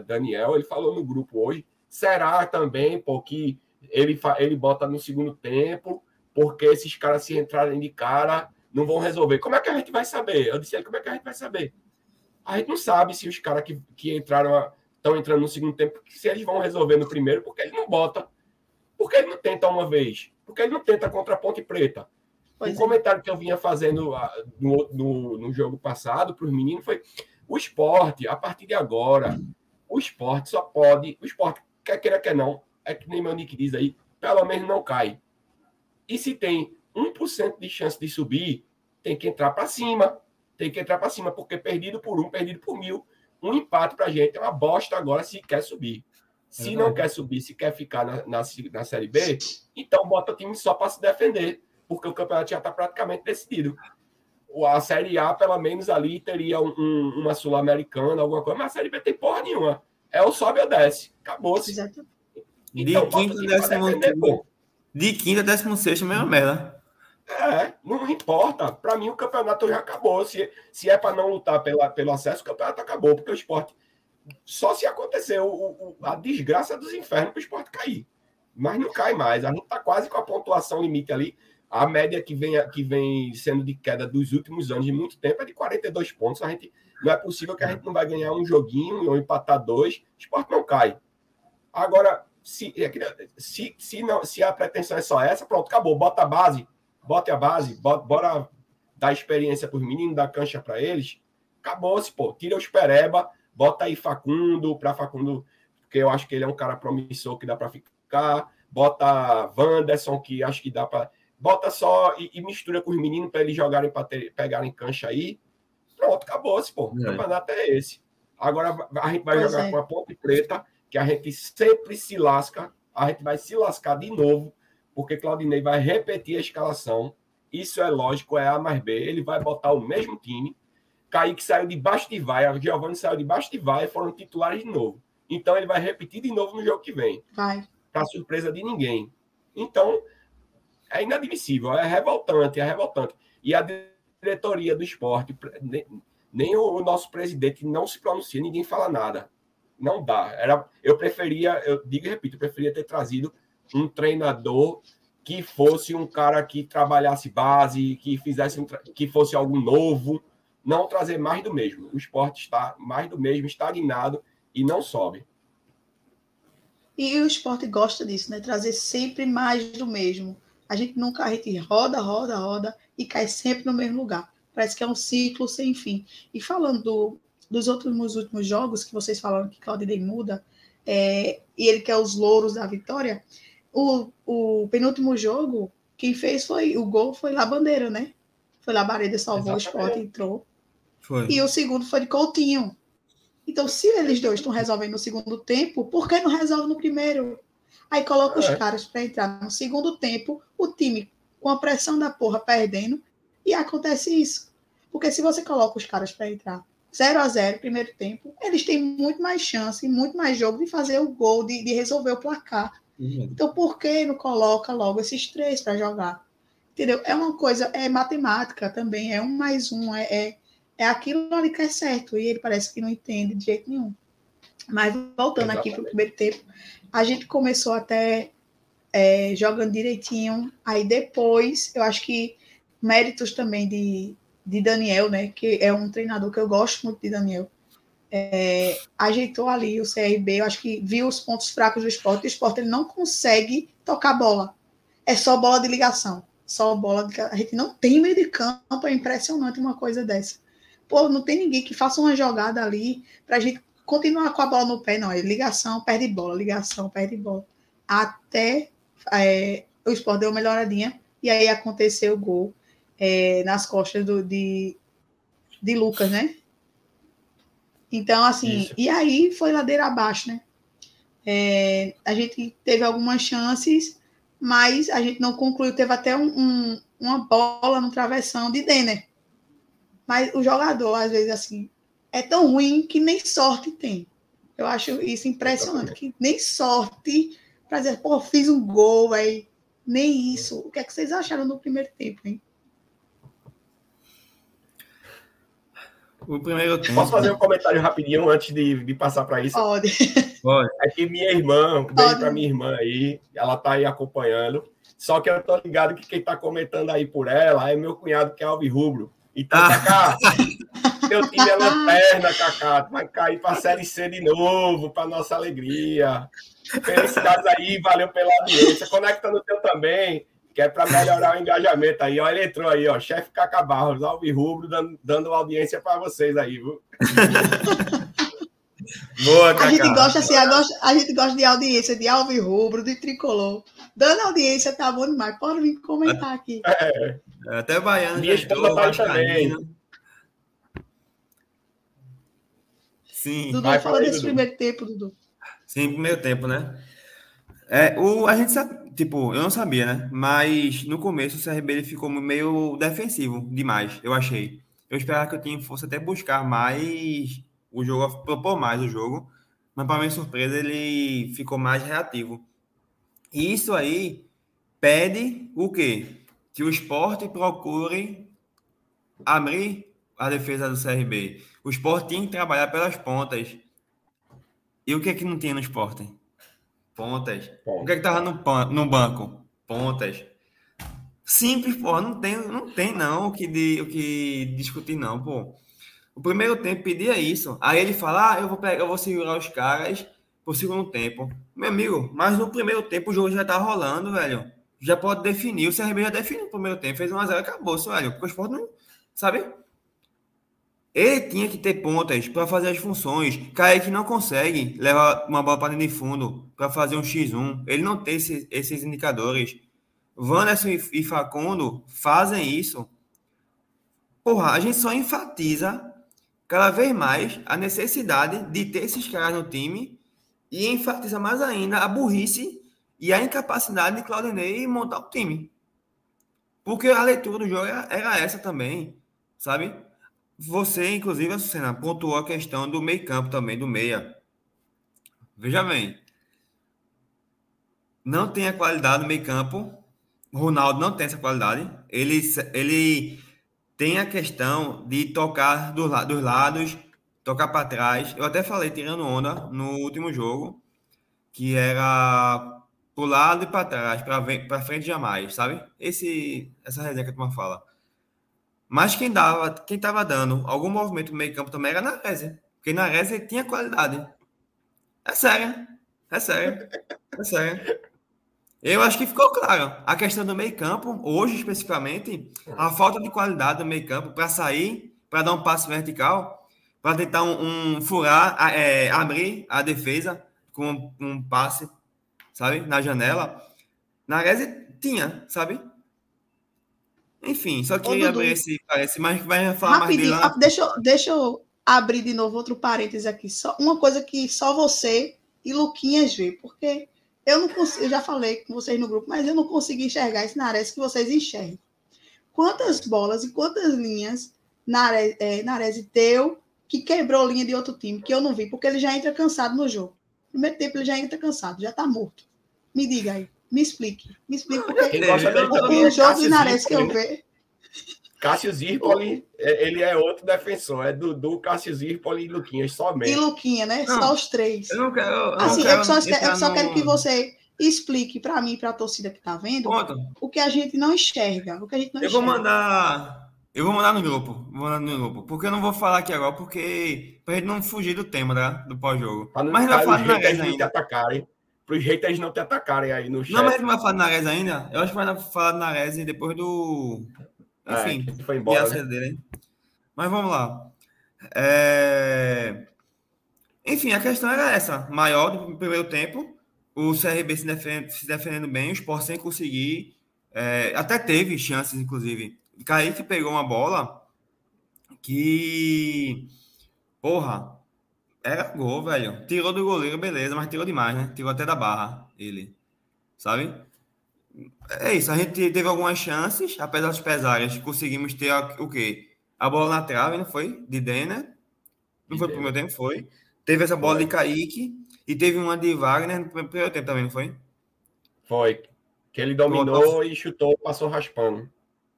Daniel, ele falou no grupo hoje, será também porque ele, ele bota no segundo tempo, porque esses caras se entrarem de cara não vão resolver. Como é que a gente vai saber? Eu disse como é que a gente vai saber? A gente não sabe se os caras que, que entraram estão entrando no segundo tempo, se eles vão resolver no primeiro, porque ele não bota. Porque ele não tenta uma vez? Porque ele não tenta contra a Ponte Preta. Pois o é. comentário que eu vinha fazendo ah, no, no, no jogo passado para os meninos foi: o esporte, a partir de agora, o esporte só pode. O esporte, quer queira, quer não, é que nem meu Nick diz aí, pelo menos não cai. E se tem 1% de chance de subir, tem que entrar para cima. Tem que entrar para cima, porque perdido por um, perdido por mil, um empate para a gente é uma bosta agora se quer subir. Se não quer subir, se quer ficar na, na, na Série B, então bota o time só para se defender, porque o campeonato já está praticamente decidido. A Série A, pelo menos ali, teria um, um, uma Sul-Americana, alguma coisa, mas a Série B tem porra nenhuma. É o sobe ou desce. Acabou-se. Então, de quinta décimo, de quinta a décimo sexto, mesma merda. É, não importa. Para mim, o campeonato já acabou. Se, se é para não lutar pela, pelo acesso, o campeonato acabou, porque o esporte só se acontecer o, o, a desgraça dos infernos para o esporte cair. Mas não cai mais. A gente está quase com a pontuação limite ali. A média que vem, que vem sendo de queda dos últimos anos de muito tempo é de 42 pontos. A gente, não é possível que a gente não vai ganhar um joguinho ou empatar dois. O esporte não cai. Agora, se, é se, se, não, se a pretensão é só essa, pronto, acabou. Bota a base, bota a base, bota, bora dar experiência para os meninos, dar cancha para eles. Acabou-se, pô. Tira os pereba, bota aí Facundo, para Facundo porque eu acho que ele é um cara promissor que dá para ficar. Bota Wanderson, que acho que dá para. Bota só e, e, mistura com os meninos para eles jogarem, para pegarem cancha aí. Pronto, acabou-se, pô. O é. campeonato é esse. Agora a gente vai pois jogar é. com a Ponte Preta, que a gente sempre se lasca. A gente vai se lascar de novo, porque Claudinei vai repetir a escalação. Isso é lógico, é A mais B. Ele vai botar o mesmo time. Kaique saiu de baixo de vai, a Giovanni saiu de baixo de vai, foram titulares de novo. Então ele vai repetir de novo no jogo que vem. Vai. Para surpresa de ninguém. Então, é inadmissível, é revoltante, é revoltante. E a diretoria do esporte, nem o nosso presidente não se pronuncia, ninguém fala nada. Não dá. Era, eu preferia, eu digo e repito, eu preferia ter trazido um treinador que fosse um cara que trabalhasse base, que fizesse um, que fosse algo novo, não trazer mais do mesmo. O esporte está mais do mesmo, estagnado e não sobe. E o esporte gosta disso, né? Trazer sempre mais do mesmo. A gente nunca a gente roda, roda, roda e cai sempre no mesmo lugar. Parece que é um ciclo sem fim. E falando do, dos outros últimos jogos que vocês falaram que Claudinei muda, é, e ele quer os louros da vitória, o, o penúltimo jogo, quem fez foi o gol foi lá Bandeira, né? Foi lá Bareda salvou Exatamente. o esporte, entrou. Foi. E o segundo foi de Coutinho. Então, se eles dois estão resolvendo no segundo tempo, por que não resolve no primeiro? Aí coloca é. os caras para entrar no segundo tempo, o time com a pressão da porra perdendo, e acontece isso. Porque se você coloca os caras para entrar 0 a 0 primeiro tempo, eles têm muito mais chance, muito mais jogo de fazer o gol, de, de resolver o placar. Então, por que não coloca logo esses três para jogar? Entendeu? É uma coisa, é matemática também, é um mais um, é, é, é aquilo ali que é certo, e ele parece que não entende de jeito nenhum. Mas voltando Exatamente. aqui para o primeiro tempo, a gente começou até é, jogando direitinho, aí depois, eu acho que méritos também de, de Daniel, né, que é um treinador que eu gosto muito de Daniel, é, ajeitou ali o CRB, eu acho que viu os pontos fracos do esporte, o esporte ele não consegue tocar bola, é só bola de ligação, só bola de, a gente não tem meio de campo, é impressionante uma coisa dessa. Pô, não tem ninguém que faça uma jogada ali para gente continuar com a bola no pé, não, é ligação, perde bola, ligação, perde bola, até é, o esporte deu uma melhoradinha, e aí aconteceu o gol, é, nas costas do, de, de Lucas, né? Então, assim, Isso. e aí foi ladeira abaixo, né? É, a gente teve algumas chances, mas a gente não concluiu. Teve até um, um, uma bola no travessão de Denner. Mas o jogador, às vezes, assim, é tão ruim que nem sorte tem. Eu acho isso impressionante, que nem sorte para dizer, pô, fiz um gol, aí nem isso. O que é que vocês acharam no primeiro tempo, hein? O primeiro tempo. Posso fazer um comentário rapidinho antes de, de passar para isso? Pode. Pode. É que minha irmã, um beijo para minha irmã aí, ela tá aí acompanhando. Só que eu tô ligado que quem tá comentando aí por ela é meu cunhado, que é Alvi Rubro. Então, ah. Cacá, teu time é lanterna, Cacá. Tu vai cair para a Série C de novo, para nossa alegria. Felicidades aí, valeu pela audiência. Conecta no teu também que é para melhorar o engajamento aí. Ó, ele entrou aí, ó, chefe Cacá Barros, Alvi Rubro, dando, dando audiência para vocês aí, viu? Boa, Cacá. A gente gosta assim, a, gosta, a gente gosta de audiência de Alvi Rubro, de Tricolor. Dando audiência, tá bom demais. Pode vir comentar aqui. É. é até Baiano. Minha esposa tá aí também. Sim. Dudu, Vai, fala desse primeiro tempo, Dudu. Sim, primeiro tempo, né? É, o, a gente sabe, tipo, eu não sabia, né? Mas no começo o CRB ele ficou meio defensivo demais, eu achei. Eu esperava que o time fosse até buscar mais o jogo, propor mais o jogo, mas para minha surpresa ele ficou mais reativo. E isso aí pede o quê? Que o esporte procure abrir a defesa do CRB. O esporte tem que trabalhar pelas pontas. E o que é que não tinha no esporte? Pontas. O que é que tava no, no banco? Pontas. Simples, pô. Não tem, não tem não o que, de, o que discutir, não, pô. O primeiro tempo pedia isso. Aí ele fala, ah, eu vou pegar, eu vou segurar os caras pro segundo tempo. Meu amigo, mas no primeiro tempo o jogo já tá rolando, velho. Já pode definir. O CRB já definiu no primeiro tempo. Fez 1x0 acabou, velho. Porque o esporte não. Sabe? Ele tinha que ter pontas para fazer as funções. Kaique não consegue levar uma bola para dentro de fundo para fazer um X1. Ele não tem esse, esses indicadores. E, e Facundo fazem isso. Porra, a gente só enfatiza cada vez mais a necessidade de ter esses caras no time e enfatiza mais ainda a burrice e a incapacidade de Claudinei montar o time. Porque a leitura do jogo era, era essa também, sabe? Você, inclusive, Sucena, pontuou a questão do meio campo também, do meia. Veja bem. Não tem a qualidade do meio campo. Ronaldo não tem essa qualidade. Ele, ele tem a questão de tocar dos, dos lados, tocar para trás. Eu até falei tirando onda no último jogo, que era pro lado e para trás, para frente jamais, sabe? Esse, essa resenha que a turma fala. Mas quem dava, quem estava dando algum movimento no meio campo também era na Reze. Porque na Reze tinha qualidade. É sério. É sério. É sério. Eu acho que ficou claro. A questão do meio campo, hoje especificamente, a falta de qualidade do meio campo para sair, para dar um passe vertical, para tentar um, um furar, é, abrir a defesa com um passe, sabe, na janela. Na Reze tinha, sabe? Enfim, só abrir esse parece, mas vai falar Rapidinho, mais dele deixa, deixa eu abrir de novo outro parênteses aqui. Só uma coisa que só você e Luquinhas vê, porque eu não consigo, eu já falei com vocês no grupo, mas eu não consigo enxergar esse Nares que vocês enxergam. Quantas bolas e quantas linhas Nares, é, Nares deu que quebrou linha de outro time, que eu não vi, porque ele já entra cansado no jogo. No primeiro tempo ele já entra cansado, já tá morto. Me diga aí. Me explique. Me explique porque o jogo de Nares que eu vejo. Cássio Zirpoli, é, ele é outro defensor. É Dudu, Cássio Zirpoli e Luquinhas somente. E Luquinha, né? Não, só os três. Eu não quero. Eu assim, não quero eu só, eu só quero que você explique para mim, para a torcida que tá vendo, Conta. o que a gente não enxerga. O que a gente não eu enxerga. vou mandar. Eu vou mandar no grupo. Vou mandar no grupo. Porque eu não vou falar aqui agora, porque. Pra gente não fugir do tema tá? do pós-jogo. Mas não falar de Nares ainda. Atacarem para os haters não te atacarem aí no chat. Não, mas não vai falar de Nares ainda? Eu acho que vai falar de Nares depois do. Enfim, é, foi embora. Né? Dele, mas vamos lá. É... Enfim, a questão era essa. Maior do primeiro tempo, o CRB se, defend... se defendendo bem, o Sport sem conseguir. É... Até teve chances, inclusive. Kaique pegou uma bola que. Porra, era gol, velho. Tirou do goleiro, beleza, mas tirou demais, né? Tirou até da barra, ele. Sabe? É isso, a gente teve algumas chances, apesar dos pesares, conseguimos ter o quê? A bola na trave, não foi? De Denner. Não de foi pro meu tempo, foi. Teve essa bola de Kaique e teve uma de Wagner no primeiro tempo também, não foi? Foi. Que ele dominou Pronto. e chutou, passou raspando.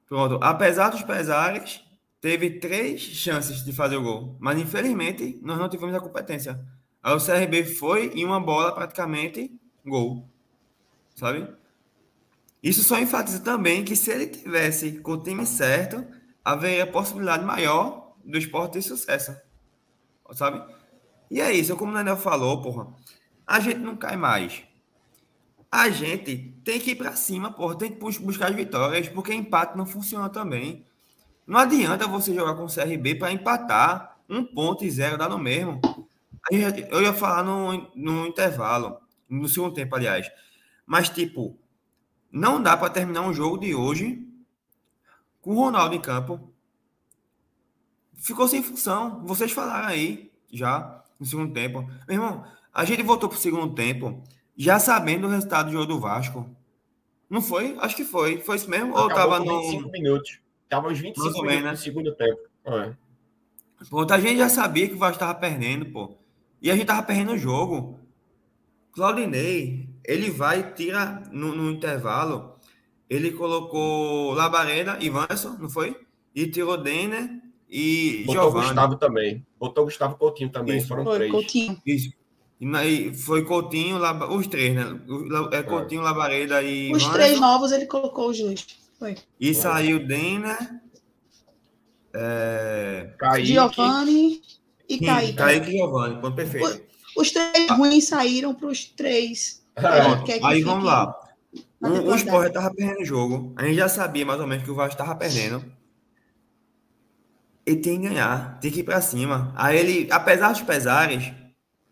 Pronto. Apesar dos pesares, teve três chances de fazer o gol, mas infelizmente nós não tivemos a competência. Aí o CRB foi em uma bola praticamente gol, sabe? Isso só enfatiza também que se ele tivesse com o time certo, haveria possibilidade maior do esporte ter sucesso, sabe? E é isso, como o Daniel falou, porra, a gente não cai mais. A gente tem que ir para cima, porra, tem que buscar as vitórias, porque empate não funciona também. Não adianta você jogar com o CRB para empatar. Um ponto e zero dá no mesmo. Eu ia falar no, no intervalo, no segundo tempo, aliás. Mas, tipo, não dá para terminar um jogo de hoje com o Ronaldo em campo. Ficou sem função. Vocês falaram aí já no segundo tempo. Meu irmão, a gente voltou para o segundo tempo já sabendo o resultado do jogo do Vasco. Não foi? Acho que foi. Foi isso mesmo? Acabou Ou tava no. 25 minutos. Tava uns 25 minutos menos, né? no segundo tempo. É. Pronto, a gente já sabia que o Vasco tava perdendo, pô. E a gente tava perdendo o jogo. Claudinei, ele vai, tira no, no intervalo, ele colocou Labareda e Vanson, não foi? E tirou Denner e Botou Giovani. Gustavo também. Botou Gustavo Coutinho também, Isso. foram foi, três. Coutinho. Isso. E foi Coutinho, Laba, os três, né? É Coutinho, Labareda e Os três novos ele colocou os dois. Foi. E saiu Denner, é... Giovanni e Kaique. Kaique e Giovanni, ponto perfeito. Os três ruins saíram para os três. É, aí vamos lá. Um, o Sport estava perdendo o jogo. A gente já sabia mais ou menos que o Vasco estava perdendo. ele tem que ganhar, tem que ir para cima. Aí ele, apesar dos pesares,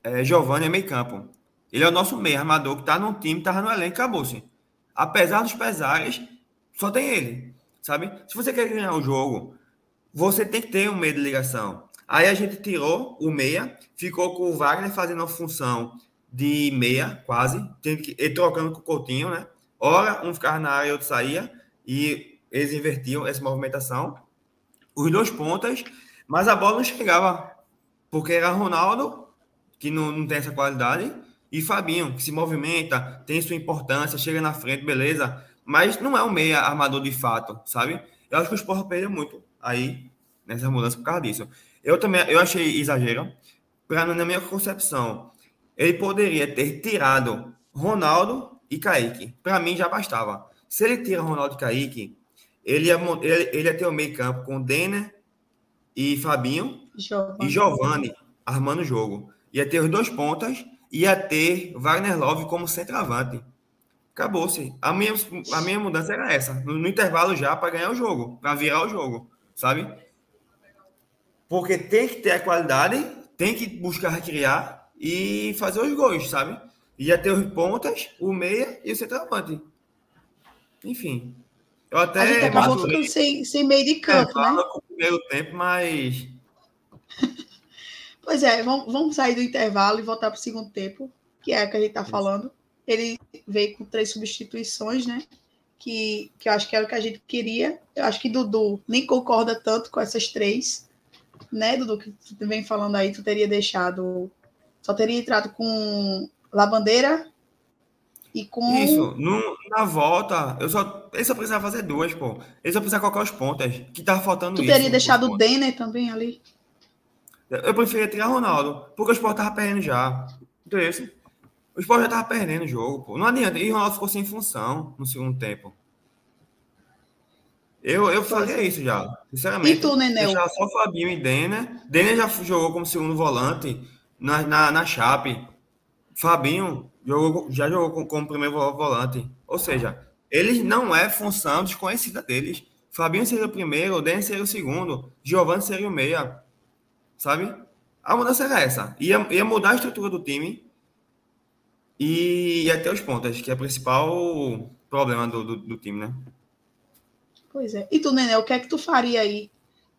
é, Giovanni é meio campo. Ele é o nosso meio armador que tá no time, tá no elenco, acabou-se. Apesar dos pesares, só tem ele, sabe? Se você quer ganhar o jogo, você tem que ter um meio de ligação. Aí a gente tirou o meia, ficou com o Wagner fazendo a função de meia, quase, que, ele trocando com o Coutinho, né? Ora, um ficava na área e outro saía, e eles invertiam essa movimentação. Os dois pontas, mas a bola não chegava, porque era Ronaldo, que não, não tem essa qualidade, e Fabinho, que se movimenta, tem sua importância, chega na frente, beleza, mas não é um meia armador de fato, sabe? Eu acho que o Sport perdeu muito aí nessa mudança por causa disso. Eu também eu achei exagero, para na minha concepção, ele poderia ter tirado Ronaldo e Kaique. Para mim já bastava. Se ele tira Ronaldo e Kaique, ele ia, ele, ele ia ter o meio campo com Denner e Fabinho Giovani. e Giovanni armando o jogo. Ia ter os dois pontas, ia ter Wagner Love como centroavante. Acabou-se. A minha, a minha mudança era essa. No, no intervalo já, para ganhar o jogo, para virar o jogo, sabe? Porque tem que ter a qualidade, tem que buscar criar e fazer os gols, sabe? Ia ter os pontas, o meia e o centroavante. Enfim. Eu até. A gente acabou ficando sem, sem meio de campo, é, né? Com o primeiro tempo, mas. pois é, vamos, vamos sair do intervalo e voltar para o segundo tempo, que é o que a gente está falando. Ele veio com três substituições, né? Que, que eu acho que era o que a gente queria. Eu acho que Dudu nem concorda tanto com essas três, né, Dudu? Que tu vem falando aí, tu teria deixado só teria entrado com Lavandeira e com. Isso, no, na volta, eu só. Ele só precisava fazer duas, pô. Ele só precisava colocar os pontas. Que tava faltando tu isso. Tu teria deixado o Denner também ali? Eu preferia tirar Ronaldo, porque o Sport tava perdendo já. Então, esse. O Sport já tava perdendo o jogo, pô. Não adianta. E o Ronaldo ficou sem função no segundo tempo. Eu, eu faria isso já, sinceramente. E tu, Nenel? Deixar só Fabinho e Denner. Denner já jogou como segundo volante na, na, na Chape. Fabinho jogou, já jogou como primeiro volante. Ou seja, eles não é função desconhecida deles. Fabinho seria o primeiro, o Denis seria o segundo, Giovanni seria o meia. Sabe? A mudança era essa. Ia, ia mudar a estrutura do time e ter os pontas, que é o principal problema do, do, do time, né? Pois é. E tu, Nenê, o que é que tu faria aí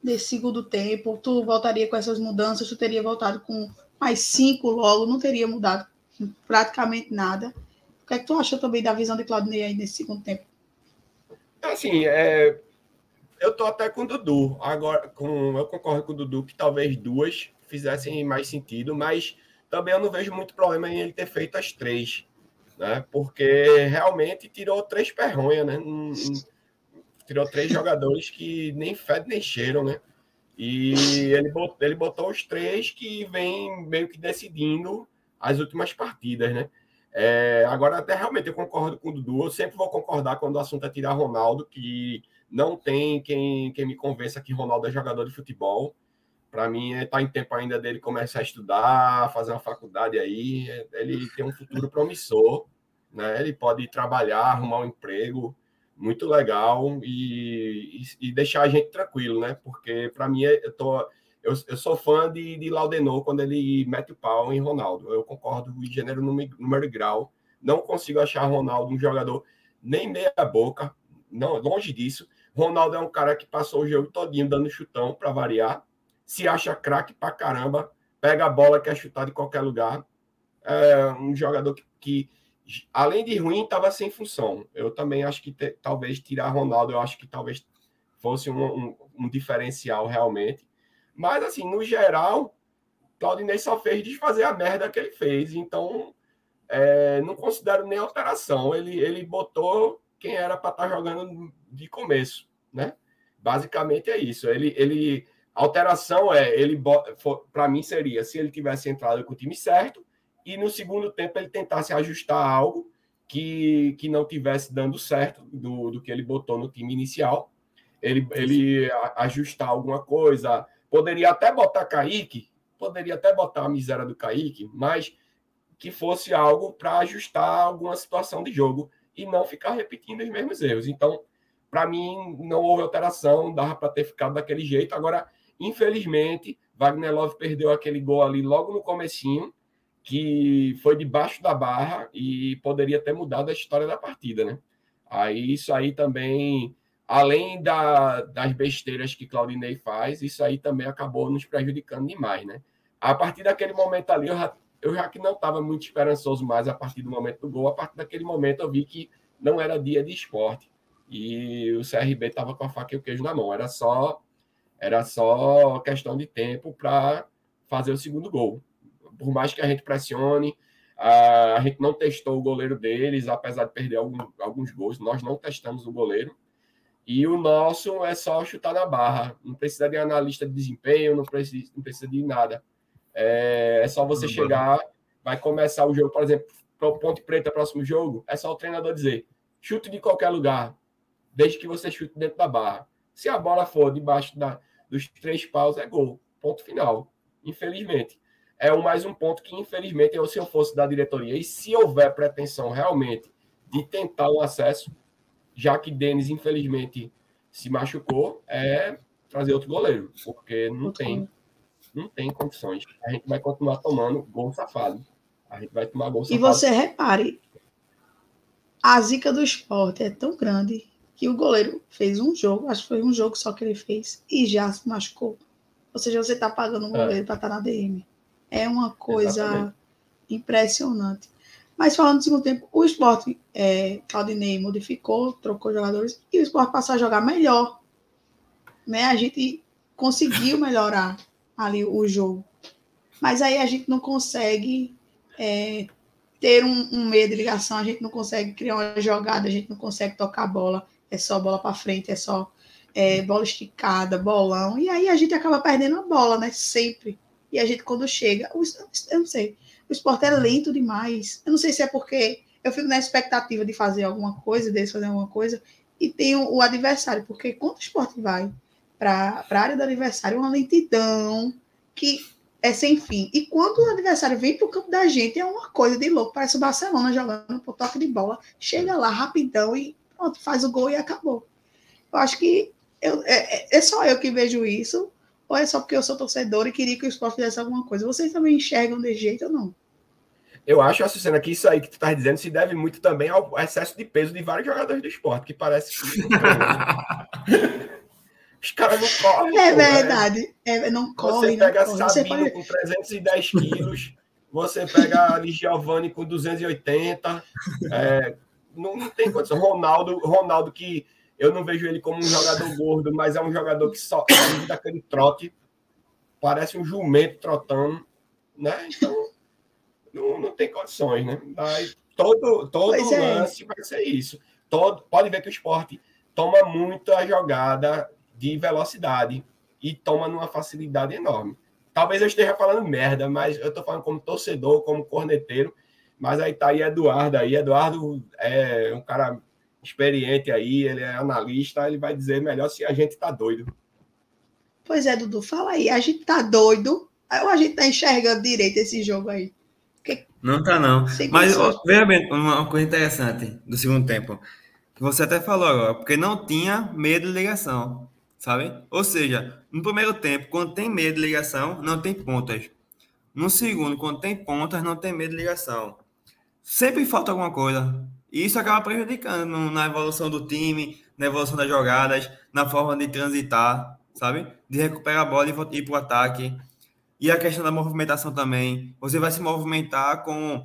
nesse segundo tempo? Tu voltaria com essas mudanças? Tu teria voltado com mais cinco logo, não teria mudado praticamente nada. O que é que tu achou também da visão de Claudinei aí nesse segundo tempo? Assim, é, eu tô até com o Dudu. Agora, com, eu concordo com o Dudu que talvez duas fizessem mais sentido, mas também eu não vejo muito problema em ele ter feito as três, né? Porque realmente tirou três perronhas, né? tirou três jogadores que nem fedem nem cheiram, né? E ele botou, ele botou os três que vem meio que decidindo as últimas partidas, né? É, agora, até realmente eu concordo com o Dudu. Eu sempre vou concordar quando o assunto é tirar Ronaldo, que não tem quem, quem me convença que Ronaldo é jogador de futebol. Para mim, está em tempo ainda dele começar a estudar, fazer uma faculdade aí. Ele tem um futuro promissor, né? Ele pode trabalhar, arrumar um emprego muito legal e, e, e, deixar a gente tranquilo, né? Porque para mim eu, tô, eu, eu, sou fã de, de Laudenor quando ele mete o pau em Ronaldo. Eu concordo em gênero, número e grau. Não consigo achar Ronaldo um jogador nem meia boca, não longe disso. Ronaldo é um cara que passou o jogo todinho dando chutão para variar, se acha craque pra caramba, pega a bola quer chutar de qualquer lugar. É um jogador que, que além de ruim, estava sem função. Eu também acho que te, talvez tirar Ronaldo, eu acho que talvez fosse um, um, um, diferencial realmente. Mas, assim, no geral, Claudinei só fez desfazer a merda que ele fez. Então, é, não considero nem alteração. Ele, ele botou quem era para estar tá jogando de começo, né? Basicamente é isso. Ele, ele alteração é ele para mim seria se ele tivesse entrado com o time certo e no segundo tempo ele tentasse ajustar algo que, que não tivesse dando certo do, do que ele botou no time inicial. Ele, ele ajustar alguma coisa, poderia até botar Kaique, poderia até botar a miséria do Kaique, mas que fosse algo para ajustar alguma situação de jogo e não ficar repetindo os mesmos erros. Então, para mim, não houve alteração, dava para ter ficado daquele jeito. Agora, Infelizmente, Wagner Love perdeu aquele gol ali logo no comecinho, que foi debaixo da barra e poderia ter mudado a história da partida, né? Aí isso aí também, além da, das besteiras que Claudinei faz, isso aí também acabou nos prejudicando demais, né? A partir daquele momento ali, eu já, eu já que não estava muito esperançoso mais a partir do momento do gol, a partir daquele momento eu vi que não era dia de esporte. E o CRB estava com a faca e o queijo na mão. Era só, era só questão de tempo para fazer o segundo gol. Por mais que a gente pressione, a, a gente não testou o goleiro deles, apesar de perder algum, alguns gols. Nós não testamos o goleiro. E o nosso é só chutar na barra. Não precisa de analista de desempenho, não precisa, não precisa de nada. É, é só você uhum. chegar, vai começar o jogo, por exemplo, Ponte Preta, próximo jogo, é só o treinador dizer: chute de qualquer lugar, desde que você chute dentro da barra. Se a bola for debaixo da, dos três paus, é gol. Ponto final. Infelizmente. É um, mais um ponto que, infelizmente, eu, se eu fosse da diretoria, e se houver pretensão realmente de tentar um acesso, já que Denis, infelizmente, se machucou, é trazer outro goleiro, porque não tem não tem condições. A gente vai continuar tomando gol safado. A gente vai tomar gol safado. E você repare, a zica do esporte é tão grande que o goleiro fez um jogo, acho que foi um jogo só que ele fez, e já se machucou. Ou seja, você está pagando um é. goleiro é. para estar tá na DM. É uma coisa Exatamente. impressionante. Mas falando do segundo tempo, o esporte, é, Claudinei modificou, trocou jogadores, e o esporte passou a jogar melhor. Né? A gente conseguiu melhorar ali o jogo. Mas aí a gente não consegue é, ter um, um, meio de ligação, a gente não consegue criar uma jogada, a gente não consegue tocar a bola, é só bola para frente, é só é, bola esticada, bolão, e aí a gente acaba perdendo a bola, né? Sempre. E a gente, quando chega, eu não sei, o esporte é lento demais. Eu não sei se é porque eu fico na expectativa de fazer alguma coisa, deles fazer alguma coisa, e tem o, adversário, porque quando o esporte vai para a área do adversário uma lentidão que é sem fim. E quando o adversário vem para o campo da gente, é uma coisa de louco. Parece o Barcelona jogando por toque de bola. Chega lá rapidão e pronto, faz o gol e acabou. Eu acho que eu, é, é, é só eu que vejo isso, ou é só porque eu sou torcedor e queria que o esporte fizesse alguma coisa? Vocês também enxergam desse jeito ou não? Eu acho, Açucena, que isso aí que tu tá dizendo se deve muito também ao excesso de peso de vários jogadores do esporte, que parece que... Os caras não correm. É pô, verdade. Né? É, não corre. Você pega não Sabino pode... com 310 quilos, você pega ali Giovanni com 280. É, não, não tem condição. Ronaldo, Ronaldo, que eu não vejo ele como um jogador gordo, mas é um jogador que só vive daquele trote. Parece um jumento trotando, né? Então, não, não tem condições, né? Mas todo todo é. lance vai ser isso. Todo, pode ver que o esporte toma muito a jogada de velocidade e toma numa facilidade enorme. Talvez eu esteja falando merda, mas eu estou falando como torcedor, como corneteiro. Mas aí tá aí Eduardo aí. Eduardo é um cara experiente aí, ele é analista, ele vai dizer melhor se a gente tá doido. Pois é, Dudu, fala aí. A gente tá doido ou a gente tá enxergando direito esse jogo aí? Porque... Não tá, não. Mas veja bem, uma coisa interessante do segundo tempo. Que você até falou agora, porque não tinha medo de ligação sabe? Ou seja, no primeiro tempo, quando tem medo de ligação, não tem pontas. No segundo, quando tem pontas, não tem medo de ligação. Sempre falta alguma coisa. E isso acaba prejudicando na evolução do time, na evolução das jogadas, na forma de transitar, sabe? De recuperar a bola e ir para o ataque. E a questão da movimentação também. Você vai se movimentar com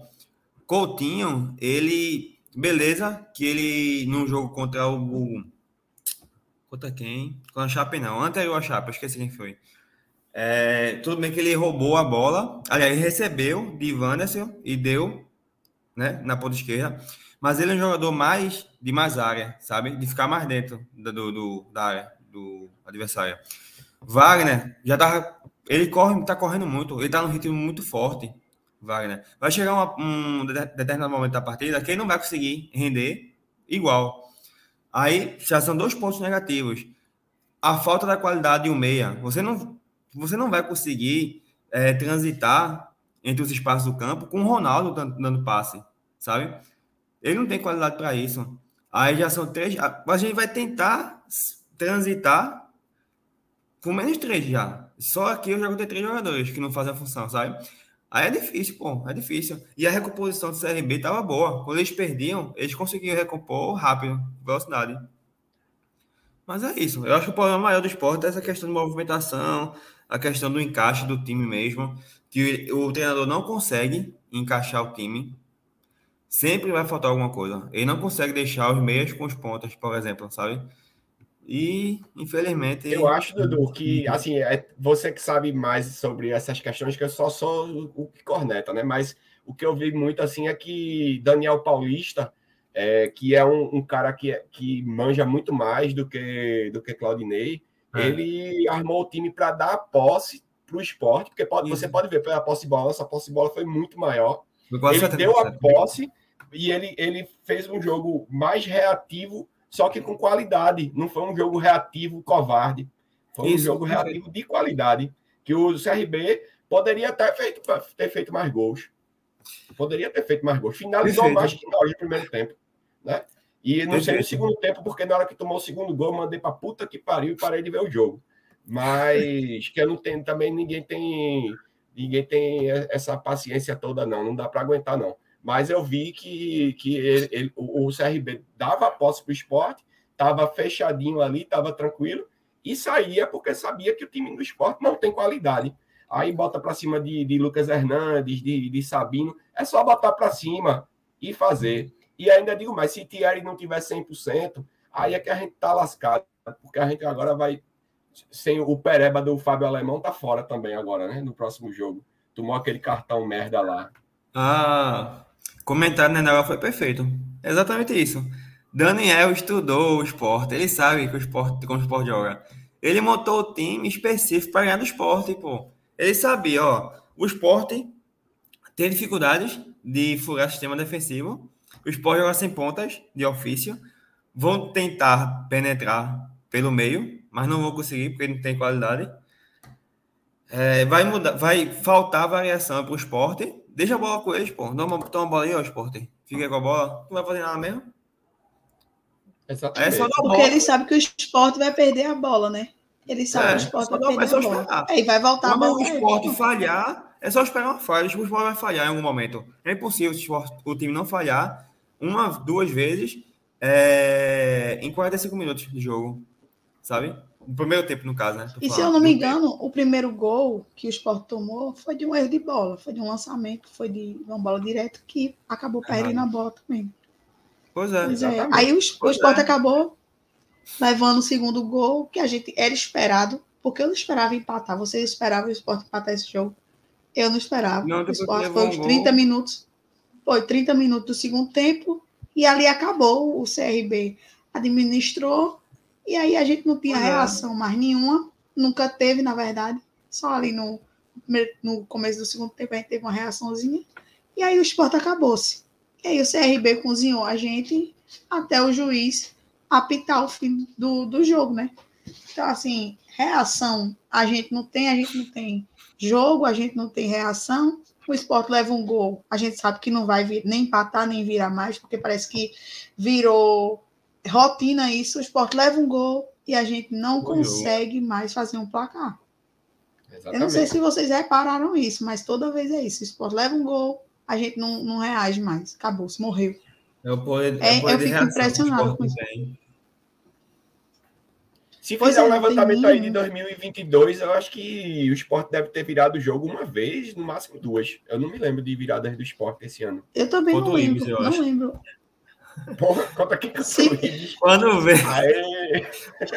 Coutinho, ele. Beleza, que ele, num jogo contra o Contra quem? Com a Chape, não. Anterior a Chape, esqueci quem foi. É, tudo bem que ele roubou a bola. Aliás, recebeu de Wanderson e deu né, na ponta esquerda. Mas ele é um jogador mais de mais área, sabe? De ficar mais dentro do, do da área do adversário. Wagner já tá. Ele corre, tá correndo muito. Ele tá num ritmo muito forte. Wagner. Vai chegar uma, um determinado momento da partida que ele não vai conseguir render igual. Aí já são dois pontos negativos. A falta da qualidade de um meia. Você não, você não vai conseguir é, transitar entre os espaços do campo com o Ronaldo dando passe, sabe? Ele não tem qualidade para isso. Aí já são três. A gente vai tentar transitar com menos três já. Só aqui eu já contei três jogadores que não fazem a função, sabe? Aí é difícil, pô, é difícil. E a recomposição do CRB tava boa. Quando eles perdiam, eles conseguiam recompor rápido, velocidade. Mas é isso. Eu acho que o problema maior do esporte é essa questão de movimentação, a questão do encaixe do time mesmo, que o treinador não consegue encaixar o time. Sempre vai faltar alguma coisa. Ele não consegue deixar os meias com os pontas, por exemplo, sabe? E, infelizmente. Eu acho, Dudu, que assim, é você que sabe mais sobre essas questões, que eu só sou o que corneta, né? Mas o que eu vi muito assim é que Daniel Paulista, é, que é um, um, cara que, que manja muito mais do que, do que Claudinei, é. ele armou o time para dar posse para o esporte, porque pode, você pode ver pela posse de bola, essa posse de bola foi muito maior. Ele deu a posse e ele, ele fez um jogo mais reativo só que com qualidade. Não foi um jogo reativo covarde. Foi Isso, um jogo reativo de qualidade. Que o CRB poderia ter feito, ter feito mais gols. Poderia ter feito mais gols. Finalizou Perfeito. mais que nós no primeiro tempo. Né? E não sei no segundo tempo, porque na hora que tomou o segundo gol, mandei pra puta que pariu e parei de ver o jogo. Mas que eu não tenho também, ninguém tem. Ninguém tem essa paciência toda, não. Não dá para aguentar, não mas eu vi que, que ele, ele, o, CRB dava posse para o esporte, estava fechadinho ali, estava tranquilo, e saía porque sabia que o time do esporte não tem qualidade. Aí bota para cima de, de, Lucas Hernandes, de, de Sabino, é só botar para cima e fazer. E ainda digo mais, se Thierry não tiver 100%, aí é que a gente tá lascado, porque a gente agora vai sem o Pereba do Fábio Alemão tá fora também agora, né, no próximo jogo. Tomou aquele cartão merda lá. Ah, comentário né, foi perfeito. Exatamente isso. Daniel estudou o esporte, ele sabe que o esporte, como o esporte joga. Ele montou o time específico para ganhar do esporte, pô. Ele sabia, ó, o esporte tem dificuldades de furar sistema defensivo. O esporte joga sem pontas de ofício. Vão tentar penetrar pelo meio, mas não vão conseguir porque não tem qualidade. É, vai mudar, vai faltar variação para o esporte Deixa a bola com eles, pô. Toma, toma a bola aí, ó, Sporting. Fica com a bola. Não vai fazer nada mesmo. Exatamente. É só Porque bola. ele sabe que o esporte vai perder a bola, né? Ele sabe é, que o esporte vai perder é a bola. Aí vai voltar Quando a bola. o esporte falhar, é só esperar uma falha. O esporte vai falhar em algum momento. É impossível o, esporte, o time não falhar uma, duas vezes é, em 45 minutos de jogo. Sabe? No primeiro tempo, no caso, né? Tô e falando. se eu não me engano, o primeiro gol que o Sport tomou foi de um erro de bola, foi de um lançamento, foi de uma bola direta que acabou perdendo a bola também. Pois é. Pois é. Aí o, o Sport é. acabou levando o segundo gol, que a gente era esperado, porque eu não esperava empatar. Vocês esperavam o Sport empatar esse jogo? Eu não esperava. Não, o Sport foi uns 30 gol. minutos. Foi 30 minutos do segundo tempo e ali acabou. O CRB administrou e aí a gente não tinha uhum. reação mais nenhuma, nunca teve, na verdade. Só ali no, no começo do segundo tempo a gente teve uma reaçãozinha. E aí o esporte acabou-se. E aí o CRB cozinhou a gente até o juiz apitar o fim do, do jogo, né? Então, assim, reação a gente não tem, a gente não tem jogo, a gente não tem reação. O esporte leva um gol, a gente sabe que não vai vir, nem empatar, nem virar mais, porque parece que virou rotina isso, o esporte leva um gol e a gente não consegue mais fazer um placar. Exatamente. Eu não sei se vocês repararam isso, mas toda vez é isso. O esporte leva um gol, a gente não, não reage mais. Acabou, se morreu. O poder, é, é eu fico impressionado com isso. Se fizer um é, levantamento aí de 2022, eu acho que o esporte deve ter virado o jogo uma vez, no máximo duas. Eu não me lembro de viradas do esporte esse ano. Eu também Quanto não lembro. Ibis, não lembro. Porra, conta aqui com o Quando vê.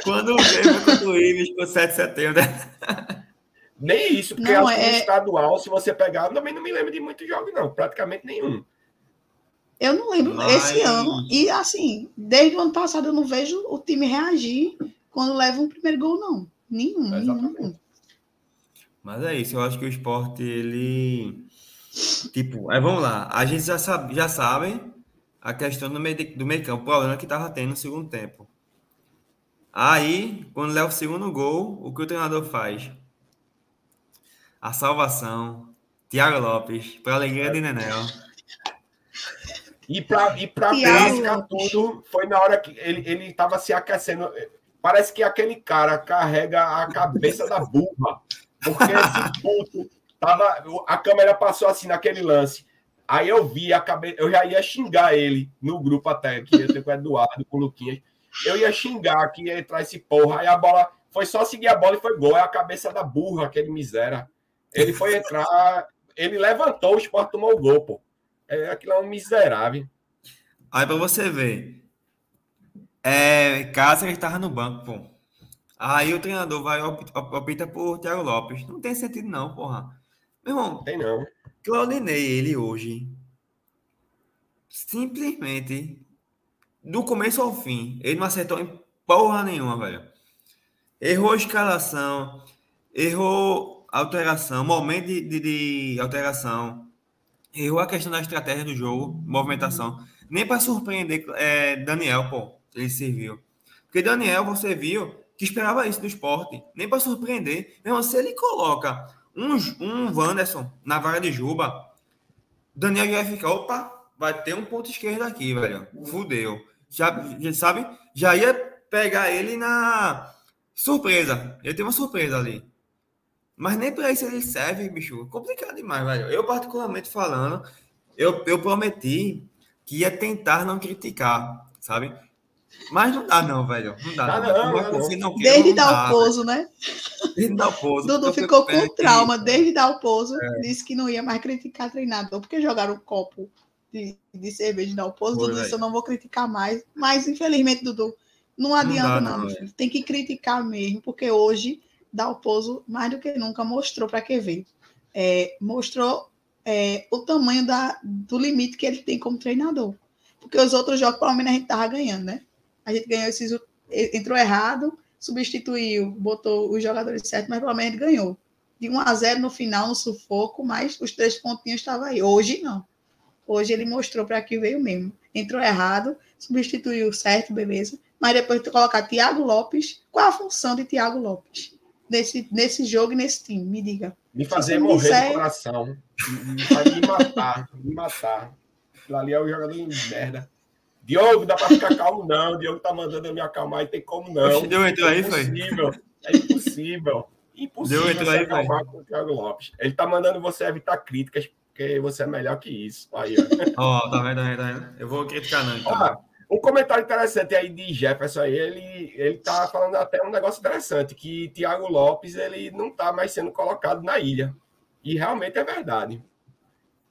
Quando vê contra o Ives com 7 de setembro. Nem isso, porque não, acho é... que no estadual, se você pegar, também não me lembro de muitos jogos, não. Praticamente nenhum. Eu não lembro Mas... esse ano. E assim, desde o ano passado eu não vejo o time reagir quando leva um primeiro gol, não. Nenhum, nenhum. Mas é isso, eu acho que o esporte, ele. Tipo, aí vamos lá. A gente já sabe, já sabe a questão do meio, do meio campo, o problema que estava tendo no segundo tempo. Aí, quando leva o segundo gol, o que o treinador faz? A salvação, Thiago Lopes, para alegria de Nenel. E para e pra tudo, foi na hora que ele estava se aquecendo. Parece que aquele cara carrega a cabeça da burra Porque esse ponto tava. A câmera passou assim naquele lance. Aí eu vi, acabei, eu já ia xingar ele no grupo até, que ia ter com o Eduardo, com o Luquinhas. Eu ia xingar que ia entrar esse porra. Aí a bola foi só seguir a bola e foi gol. É a cabeça da burra, aquele miséria. Ele foi entrar, ele levantou, o esporte tomou o gol, pô. É, aquilo é um miserável. Aí pra você ver. É, Cáceres estava no banco, pô. Aí o treinador vai opta por Thiago Lopes. Não tem sentido, não, porra. Meu irmão, tem não. Claudinei, ele hoje, simplesmente, do começo ao fim, ele não acertou em porra nenhuma, velho. Errou a escalação, errou a alteração, momento de, de, de alteração, errou a questão da estratégia do jogo, movimentação. Nem para surpreender é, Daniel, pô, ele serviu. Porque Daniel, você viu que esperava isso do esporte, nem para surpreender. Meu, se ele coloca um, um Wanderson na vaga de Juba, Daniel já vai ficar, opa, vai ter um ponto esquerdo aqui, velho. Fudeu. Já, já sabe? Já ia pegar ele na surpresa. Ele tem uma surpresa ali. Mas nem para isso ele serve, bicho. Complicado demais, velho. Eu, particularmente falando, eu, eu prometi que ia tentar não criticar, sabe? Mas não dá, não, velho. Não dá. Não, não, não, não. não desde dar o pouso, né? Desde dar o pouso. Dudu ficou com trauma desde dar o pouso. É. Disse que não ia mais criticar treinador, porque jogaram um copo de, de cerveja e dar o pouso. Dudu disse: Eu não vou criticar mais. Mas, infelizmente, Dudu, não adianta, não. não, não Tem que criticar mesmo, porque hoje dar o pouso, mais do que nunca, mostrou para que veio. É, mostrou é, o tamanho da, do limite que ele tem como treinador. Porque os outros jogos, pelo menos, a gente estava ganhando, né? A gente ganhou esses. Entrou errado, substituiu, botou os jogadores certos, mas pelo menos ganhou. De 1 a 0 no final, no sufoco, mas os três pontinhos estavam aí. Hoje não. Hoje ele mostrou para que veio mesmo. Entrou errado, substituiu certo, beleza. Mas depois de colocar Thiago Lopes, qual a função de Thiago Lopes nesse, nesse jogo e nesse time? Me diga. Me fazer morrer disser... coração. Me, me matar. Me matar. Aquilo ali é o jogador de merda. Diogo, dá para ficar calmo, não. Diogo tá mandando eu me acalmar e tem como não. Deu entrou aí, foi? Impossível. É impossível. Impossível Deu entrou aí, acalmar com o Thiago Lopes. Ele tá mandando você evitar críticas, porque você é melhor que isso. Aí, ó. oh, tá vendo, tá vendo, tá vendo? Eu vou criticar, não. Então. Ah, um comentário interessante aí de Jefferson aí, ele, ele tá falando até um negócio interessante, que Thiago Lopes, ele não tá mais sendo colocado na ilha. E realmente é verdade.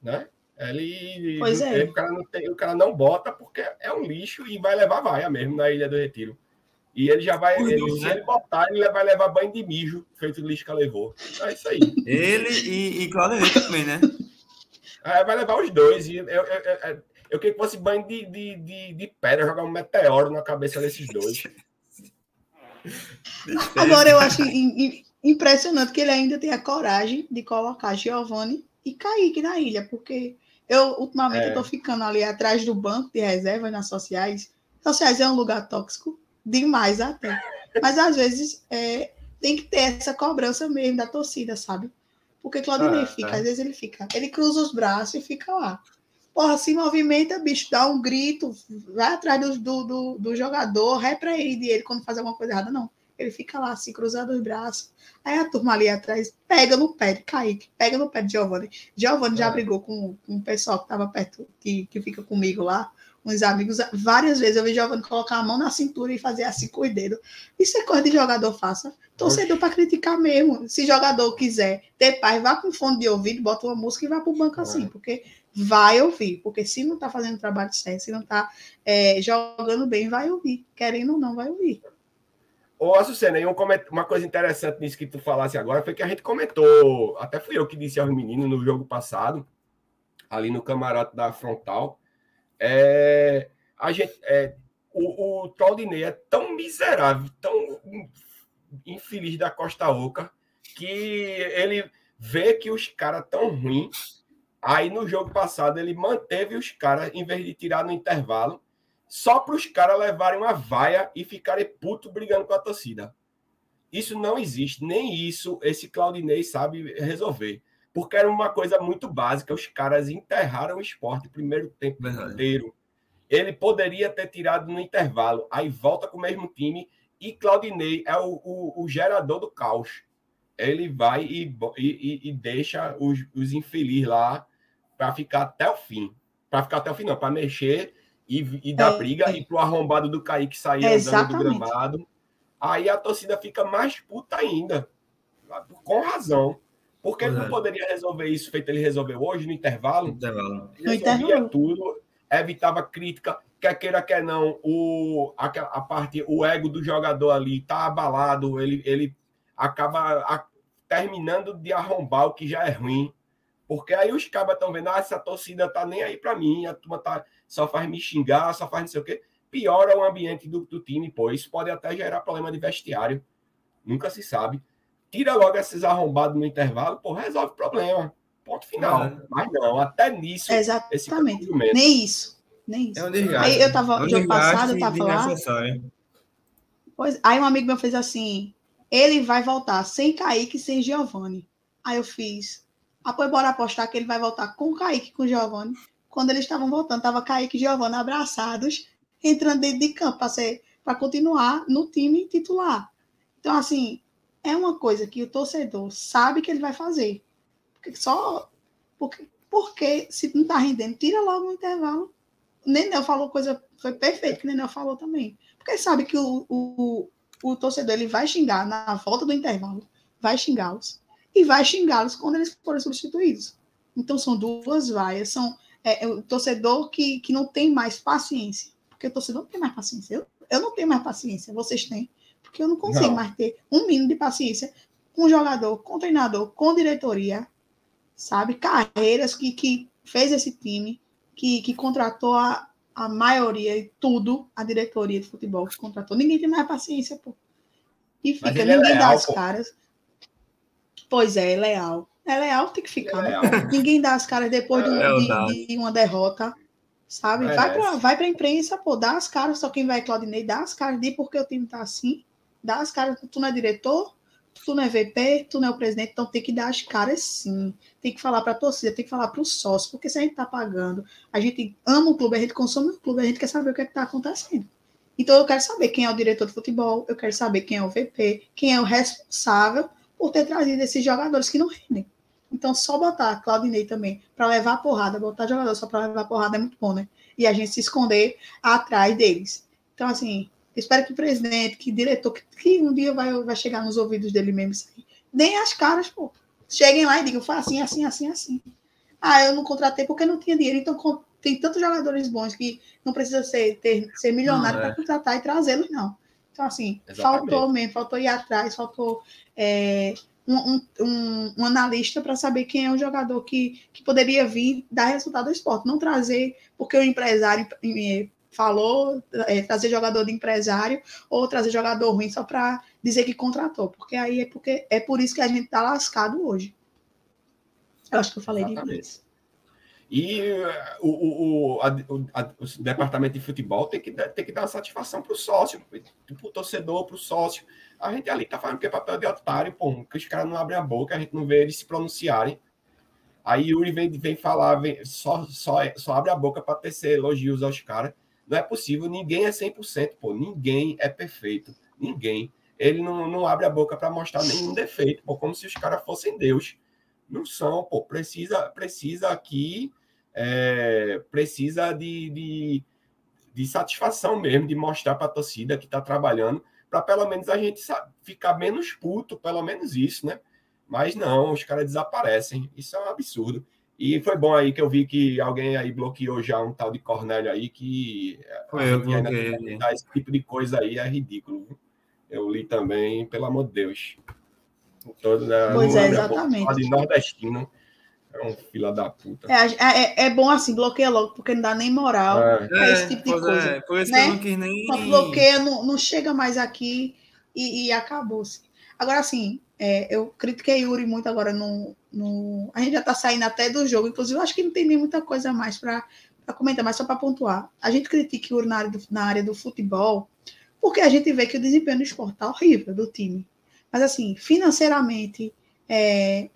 Né? Ele, pois é. Ele, o, cara não tem, o cara não bota porque é um lixo e vai levar vaia mesmo na Ilha do Retiro. E ele já vai. Ele, se né? ele botar, ele vai levar banho de mijo, feito o lixo que ela levou. É isso aí. Ele e, e Claudio também, né? É, vai levar os dois. E eu, eu, eu, eu queria que fosse banho de, de, de, de pedra, jogar um meteoro na cabeça desses dois. Agora eu acho impressionante que ele ainda tem a coragem de colocar Giovanni e Kaique na ilha, porque eu, ultimamente, é. eu tô ficando ali atrás do banco de reservas nas sociais. Sociais é um lugar tóxico, demais até. Mas às vezes é, tem que ter essa cobrança mesmo da torcida, sabe? Porque Claudinei ah, fica, é. às vezes ele fica, ele cruza os braços e fica lá. Porra, se movimenta, bicho, dá um grito, vai atrás do, do, do, do jogador, ré pra ele de ele quando faz alguma coisa errada. Não. Ele fica lá, assim, cruzando os braços. Aí a turma ali atrás pega no pé de Kaique, pega no pé de Giovanni. Giovanni é. já brigou com, com o pessoal que estava perto, que, que fica comigo lá, uns amigos. Várias vezes eu vi Giovanni colocar a mão na cintura e fazer assim com o dedo. Isso é coisa de jogador, faça. Torcedor para criticar mesmo. Se jogador quiser ter paz, vá com fone de ouvido, bota uma música e vá para o banco assim, é. porque vai ouvir. Porque se não está fazendo trabalho certo, se não está é, jogando bem, vai ouvir. Querendo ou não, vai ouvir. Ô, Açucena, um uma coisa interessante nisso que tu falasse agora foi que a gente comentou, até fui eu que disse aos meninos no jogo passado, ali no camarote da frontal, é, a gente, é, o, o Claudinei é tão miserável, tão infeliz da Costa Oca, que ele vê que os caras tão ruins, aí no jogo passado ele manteve os caras, em vez de tirar no intervalo, só para os caras levarem uma vaia e ficarem puto brigando com a torcida. Isso não existe, nem isso esse Claudinei sabe resolver. Porque era uma coisa muito básica, os caras enterraram o esporte primeiro tempo Verdade. inteiro. Ele poderia ter tirado no intervalo, aí volta com o mesmo time e Claudinei é o, o, o gerador do caos. ele vai e, e, e deixa os, os infelizes lá para ficar até o fim. Para ficar até o fim, não, para mexer e, e dar é, briga é. e pro arrombado do Kaique sair é, andando do gramado. Aí a torcida fica mais puta ainda. Com razão. Porque ele não poderia resolver isso feito ele resolveu hoje no intervalo. intervalo. Resolvia tudo, evitava crítica, quer queira, quer não, o, a, a parte, o ego do jogador ali tá abalado, ele, ele acaba a, terminando de arrombar o que já é ruim. Porque aí os cabas estão vendo, ah, essa torcida tá nem aí para mim, a turma tá, só faz me xingar, só faz não sei o quê. Piora o ambiente do, do time, pô. Isso pode até gerar problema de vestiário. Nunca se sabe. Tira logo esses arrombados no intervalo, pô, resolve o problema. Ponto final. É. Mas não, até nisso. Exatamente. Nem isso. Nem isso. É um desgaste. Aí eu tava, é um jogo passado, eu tava lá. Pois, aí um amigo meu fez assim: ele vai voltar sem Kaique, sem Giovanni. Aí eu fiz. Ah, pois bora apostar que ele vai voltar com Kaique, com Giovanni. Quando eles estavam voltando, tava Kaique e Giovanni abraçados, entrando dentro de campo para continuar no time titular. Então, assim, é uma coisa que o torcedor sabe que ele vai fazer. Porque só. Porque, porque se não está rendendo, tira logo no intervalo. O Nenel falou coisa. Foi perfeito que o Nenel falou também. Porque sabe que o, o, o torcedor ele vai xingar na volta do intervalo, vai xingá-los e vai xingá-los quando eles forem substituídos. Então são duas vaias, são é, é, o torcedor que, que não tem mais paciência, porque o torcedor não tem mais paciência. Eu, eu não tenho mais paciência, vocês têm, porque eu não consigo não. mais ter um mínimo de paciência com jogador, com treinador, com diretoria, sabe? Carreiras que, que fez esse time, que, que contratou a, a maioria e tudo, a diretoria de futebol que contratou. Ninguém tem mais paciência, pô. E fica, ninguém é leal, dá as pô. caras. Pois é, é leal. É leal, tem que ficar. É né? Ninguém dá as caras depois de, é de, de uma derrota, sabe? É vai para vai a imprensa, pô, dá as caras, só quem vai Claudinei, dá as caras, de porque o time tá assim, dá as caras, tu não é diretor, tu não é VP, tu não é o presidente, então tem que dar as caras sim. Tem que falar para a torcida, tem que falar para o sócio, porque se a gente está pagando, a gente ama o clube, a gente consome o clube, a gente quer saber o que é está acontecendo. Então eu quero saber quem é o diretor de futebol, eu quero saber quem é o VP, quem é o responsável por ter trazido esses jogadores que não rendem. Então, só botar Claudinei também para levar a porrada, botar jogador só para levar a porrada é muito bom, né? E a gente se esconder atrás deles. Então, assim, Espero que o presidente, que o diretor, que, que, um dia vai, vai chegar nos ouvidos dele mesmo isso aí. Deem as caras, pô. Cheguem lá e digam, foi assim, assim, assim, assim. Ah, eu não contratei porque não tinha dinheiro. Então, tem tantos jogadores bons que não precisa ser, ter, ser milionário é. para contratar e trazê-los, não. Então, assim, Exatamente. faltou mesmo, faltou ir atrás, faltou é, um, um, um, analista para saber quem é o jogador que, que poderia vir dar resultado ao esporte. Não trazer porque o empresário falou, é, trazer jogador de empresário ou trazer jogador ruim só para dizer que contratou, porque aí é porque é por isso que a gente está lascado hoje. Eu acho que eu falei Exatamente. de E uh, o, o, a, a, o, departamento de futebol tem que, tem que dar satisfação para o sócio, para o torcedor, para o sócio. A gente ali está falando que é papel de otário, pô, que os caras não abrem a boca, a gente não vê eles se pronunciarem. Aí Yuri vem, vem falar, vem, só, só, só abre a boca para tecer elogios aos caras. Não é possível, ninguém é 100%, pô, ninguém é perfeito, ninguém. Ele não, não abre a boca para mostrar nenhum defeito, pô, como se os caras fossem Deus. Não são, pô, precisa, precisa aqui, é, precisa de, de, de, satisfação mesmo, de mostrar para a torcida que está trabalhando, para pelo menos a gente ficar menos puto, pelo menos isso, né? Mas não, os caras desaparecem. Isso é um absurdo. E foi bom aí que eu vi que alguém aí bloqueou já um tal de Cornélio aí que foi eu bloqueei. esse tipo de coisa aí é ridículo. Eu li também, pelo amor de Deus. Todo, né, pois é, exatamente. De nordestino. É um fila da puta. É, é, é, bom assim, bloqueia logo, porque não dá nem moral é. pra esse tipo de é, coisa. É, por isso né? que eu não quis nem. Quando bloqueia, não, não chega mais aqui e, e acabou-se. Agora, assim, é, eu critiquei Yuri muito agora no, no. A gente já está saindo até do jogo, inclusive, eu acho que não tem nem muita coisa mais para comentar, mas só para pontuar. A gente critica Yuri na área, do, na área do futebol, porque a gente vê que o desempenho do esporte está horrível do time. Mas, assim, financeiramente, é,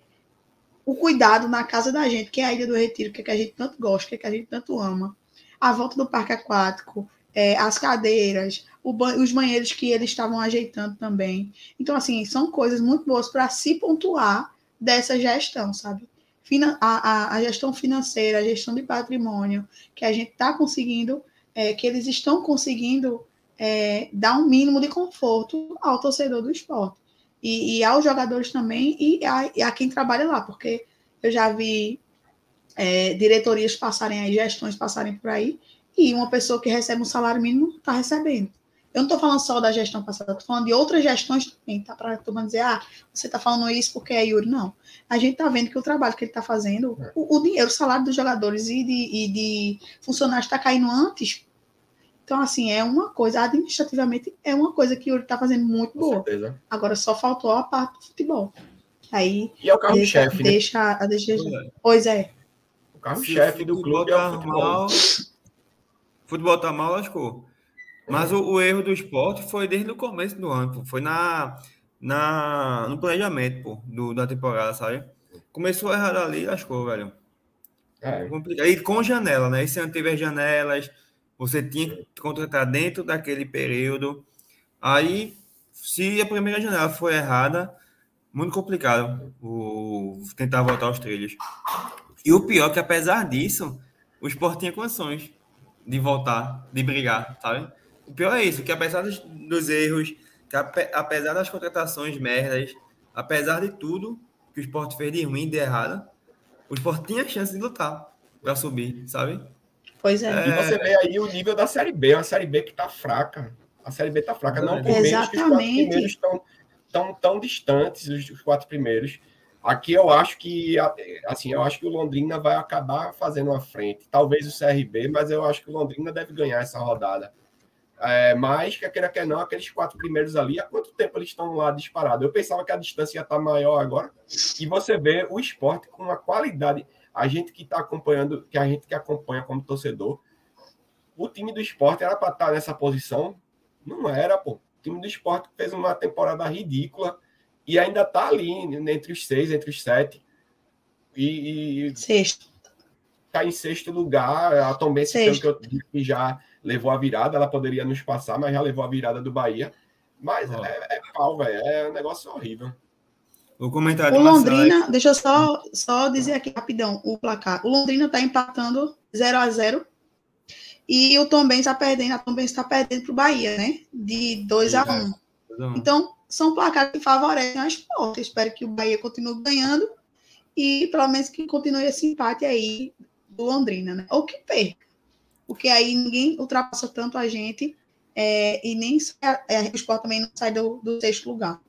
o cuidado na casa da gente, que é a Ilha do Retiro, que, é que a gente tanto gosta, que, é que a gente tanto ama, a volta do parque aquático, é, as cadeiras, os banheiros que eles estavam ajeitando também. Então, assim, são coisas muito boas para se pontuar dessa gestão, sabe? A, a, a, gestão financeira, a gestão de patrimônio, que a gente está conseguindo, é, que eles estão conseguindo é, dar um mínimo de conforto ao torcedor do esporte. E, e aos jogadores também, e a, e a, quem trabalha lá, porque eu já vi é, diretorias passarem aí, gestões passarem por aí, e uma pessoa que recebe um salário mínimo está recebendo. Eu não estou falando só da gestão passada, estou falando de outras gestões também, tá? Para a dizer, ah, você está falando isso porque é Yuri. Não. A gente está vendo que o trabalho que ele está fazendo, é. o, o, dinheiro, o salário dos jogadores e de, e de funcionários está caindo antes. Então, assim, é uma coisa, administrativamente, é uma coisa que o Yuri está fazendo muito boa. Certeza. Agora só faltou a parte do futebol. Aí. E é o carro-chefe. Deixa, né? deixa, deixa, Pois é. O carro-chefe do clube é o futebol. Mal, futebol tá mal, lascou. Mas o, o, erro do esporte foi desde o começo do ano, pô. foi na, na, no planejamento pô, do, da temporada, sabe? Começou errado ali, lascou, velho. É. E com janela, né? Esse ano teve as janelas, você tinha que contratar dentro daquele período. Aí, se a primeira janela foi errada, muito complicado o, tentar voltar aos trilhos. E o pior é que, apesar disso, o esporte tinha condições de voltar, de brigar, sabe? O pior é isso, que apesar dos, dos erros, que apesar das contratações merdas, apesar de tudo que o esporte fez de ruim, de errado, o esporte tinha chance de lutar para subir, sabe? Pois é. é. E você vê aí o nível da Série B, uma Série B que tá fraca. A Série B tá fraca, não por menos que os quatro primeiros estão tão, tão distantes, os, os quatro primeiros. Aqui eu acho que assim, eu acho que o Londrina vai acabar fazendo uma frente. Talvez o CRB, mas eu acho que o Londrina deve ganhar essa rodada. É, mas, que queira que não, aqueles quatro primeiros ali, há quanto tempo eles estão lá disparados? Eu pensava que a distância ia estar maior agora. E você vê o esporte com uma qualidade. A gente que está acompanhando, que a gente que acompanha como torcedor, o time do esporte era para estar tá nessa posição. Não era, pô. O time do esporte fez uma temporada ridícula e ainda está ali, entre os seis, entre os sete. E. e sexto. Está em sexto lugar. A Tom Benz, que eu que já levou a virada, ela poderia nos passar, mas já levou a virada do Bahia. Mas é, é pau, velho. É um negócio horrível. O comentário o Londrina, deixa eu só, só dizer aqui rapidão o placar. O Londrina está empatando 0 a 0 e o Tom está perdendo, a Tom está perdendo para o Bahia, né? De 2 a 1 um. Então, são placares que favorecem a esporte. espero que o Bahia continue ganhando e pelo menos que continue esse empate aí do Londrina, né? Ou que perca porque aí ninguém ultrapassa tanto a gente é, e nem é, o esporte também não sai do, do sexto lugar.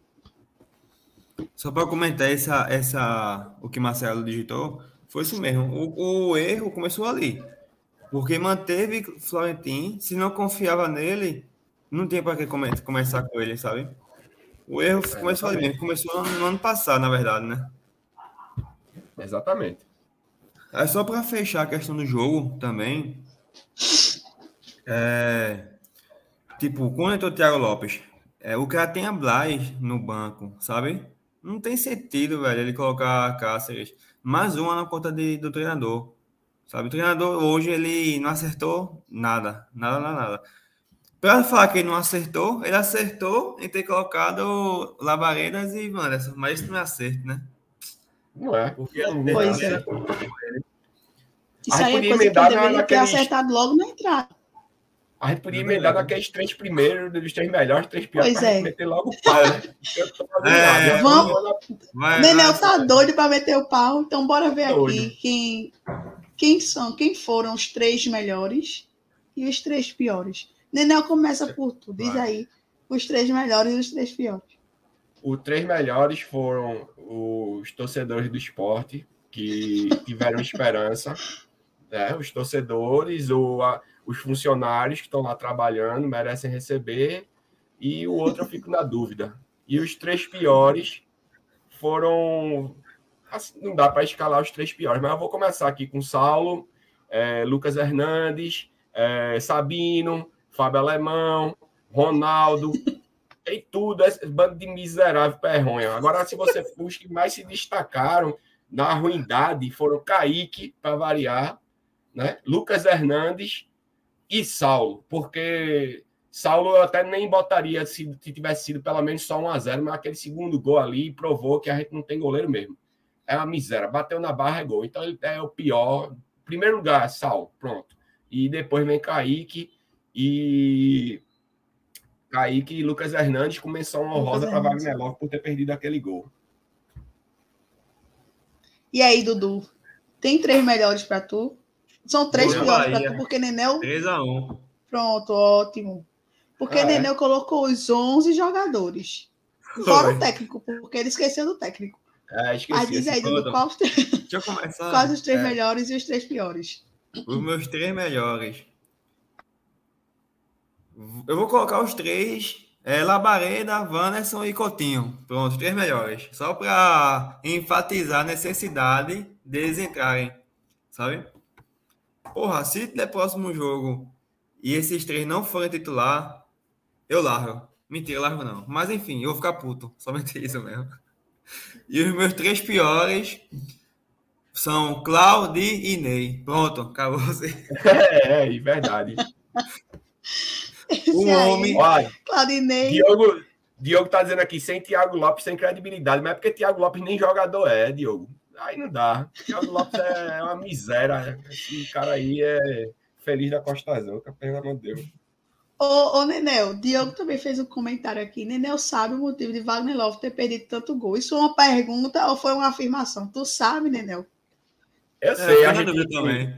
Só para comentar essa, essa, o que Marcelo digitou, foi isso mesmo. O, o erro começou ali. Porque manteve Florentin, se não confiava nele, não tinha para que come, começar com ele, sabe? O erro é, começou ali mesmo. Começou no, no, ano passado, na verdade, né? Exatamente. É só para fechar a questão do jogo também. É, tipo, quando entrou o Thiago Lopes, é, o cara tem a Blas no banco, sabe? Não tem sentido, velho, ele colocar Cáceres. Mais uma na conta de, do treinador. Sabe? O treinador hoje ele não acertou nada. Nada, nada, nada. Pra falar que ele não acertou, ele acertou em ter colocado Lavaredas e Wanderson, mas isso não é acerto, né? Não é. Porque não pois é. Isso aí, é coisa que eu deveria naqueles... ter acertado logo na entrada. A gente podia emendar naqueles três primeiros, dos três melhores, três piores, pois é. meter logo o pau, né? é, vamos. Nenel tá doido para meter o pau, então bora ver aqui quem, quem são, quem foram os três melhores e os três piores. Nenel começa por tu, diz aí os três melhores e os três piores. Os três melhores foram os torcedores do esporte, que tiveram esperança né? Os torcedores ou a, os funcionários que estão lá trabalhando merecem receber, e o outro eu fico na dúvida. E os três piores foram. Assim, não dá para escalar os três piores, mas eu vou começar aqui com Saulo, é, Lucas Hernandes, é, Sabino, Fábio Alemão, Ronaldo, tem tudo, esse bando de miserável perronha. Agora, se você os que mais se destacaram na ruindade foram Kaique, para variar, né? Lucas Hernandes e Saulo, porque Saulo eu até nem botaria se, se tivesse sido pelo menos só 1 a 0 mas aquele segundo gol ali provou que a gente não tem goleiro mesmo. É uma miséria. Bateu na barra é gol. Então ele é o pior. Primeiro lugar, Saulo, pronto. E depois vem Kaique e. Kaique e Lucas Hernandes começou uma honrosa para Wagner Love por ter perdido aquele gol. E aí, Dudu? Tem três melhores para tu? São três piores para tu, porque Nenel. 3x1. Pronto, ótimo. Porque Ah, é? Nenel colocou os 11 jogadores. Fora o técnico, porque ele esqueceu do técnico. É, esqueci. Mas diz aí, Dudu, os três- Deixa eu começar. quais os três É, melhores e os três piores? Os meus três melhores. Eu vou colocar os três: é, Labareda, Wanderson e Coutinho. Pronto, três melhores. Só para enfatizar a necessidade deles entrarem. Sabe? Porra, se der próximo jogo e esses três não forem titular, eu largo. Mentira, largo não. Mas enfim, eu vou ficar puto. Somente isso mesmo. E os meus três piores são Claudi e Ney. Pronto, acabou você. É, é, verdade. Esse O homem- Olha, Claudinei. Diogo, Diogo tá dizendo aqui, sem Thiago Lopes, sem credibilidade, mas é porque Thiago Lopes nem jogador é, Diogo. Aí não dá. Thiago Lopes é uma miséria. Esse cara aí é feliz da Costa Azul, que pelo amor de Deus. Ô, ô, Nenel, Diogo também fez um comentário aqui. Nenel sabe o motivo de Wagner Love ter perdido tanto gol. Isso é uma pergunta ou foi uma afirmação? Tu sabe, Nenel? Eu É, sei, fiquei a gente, também.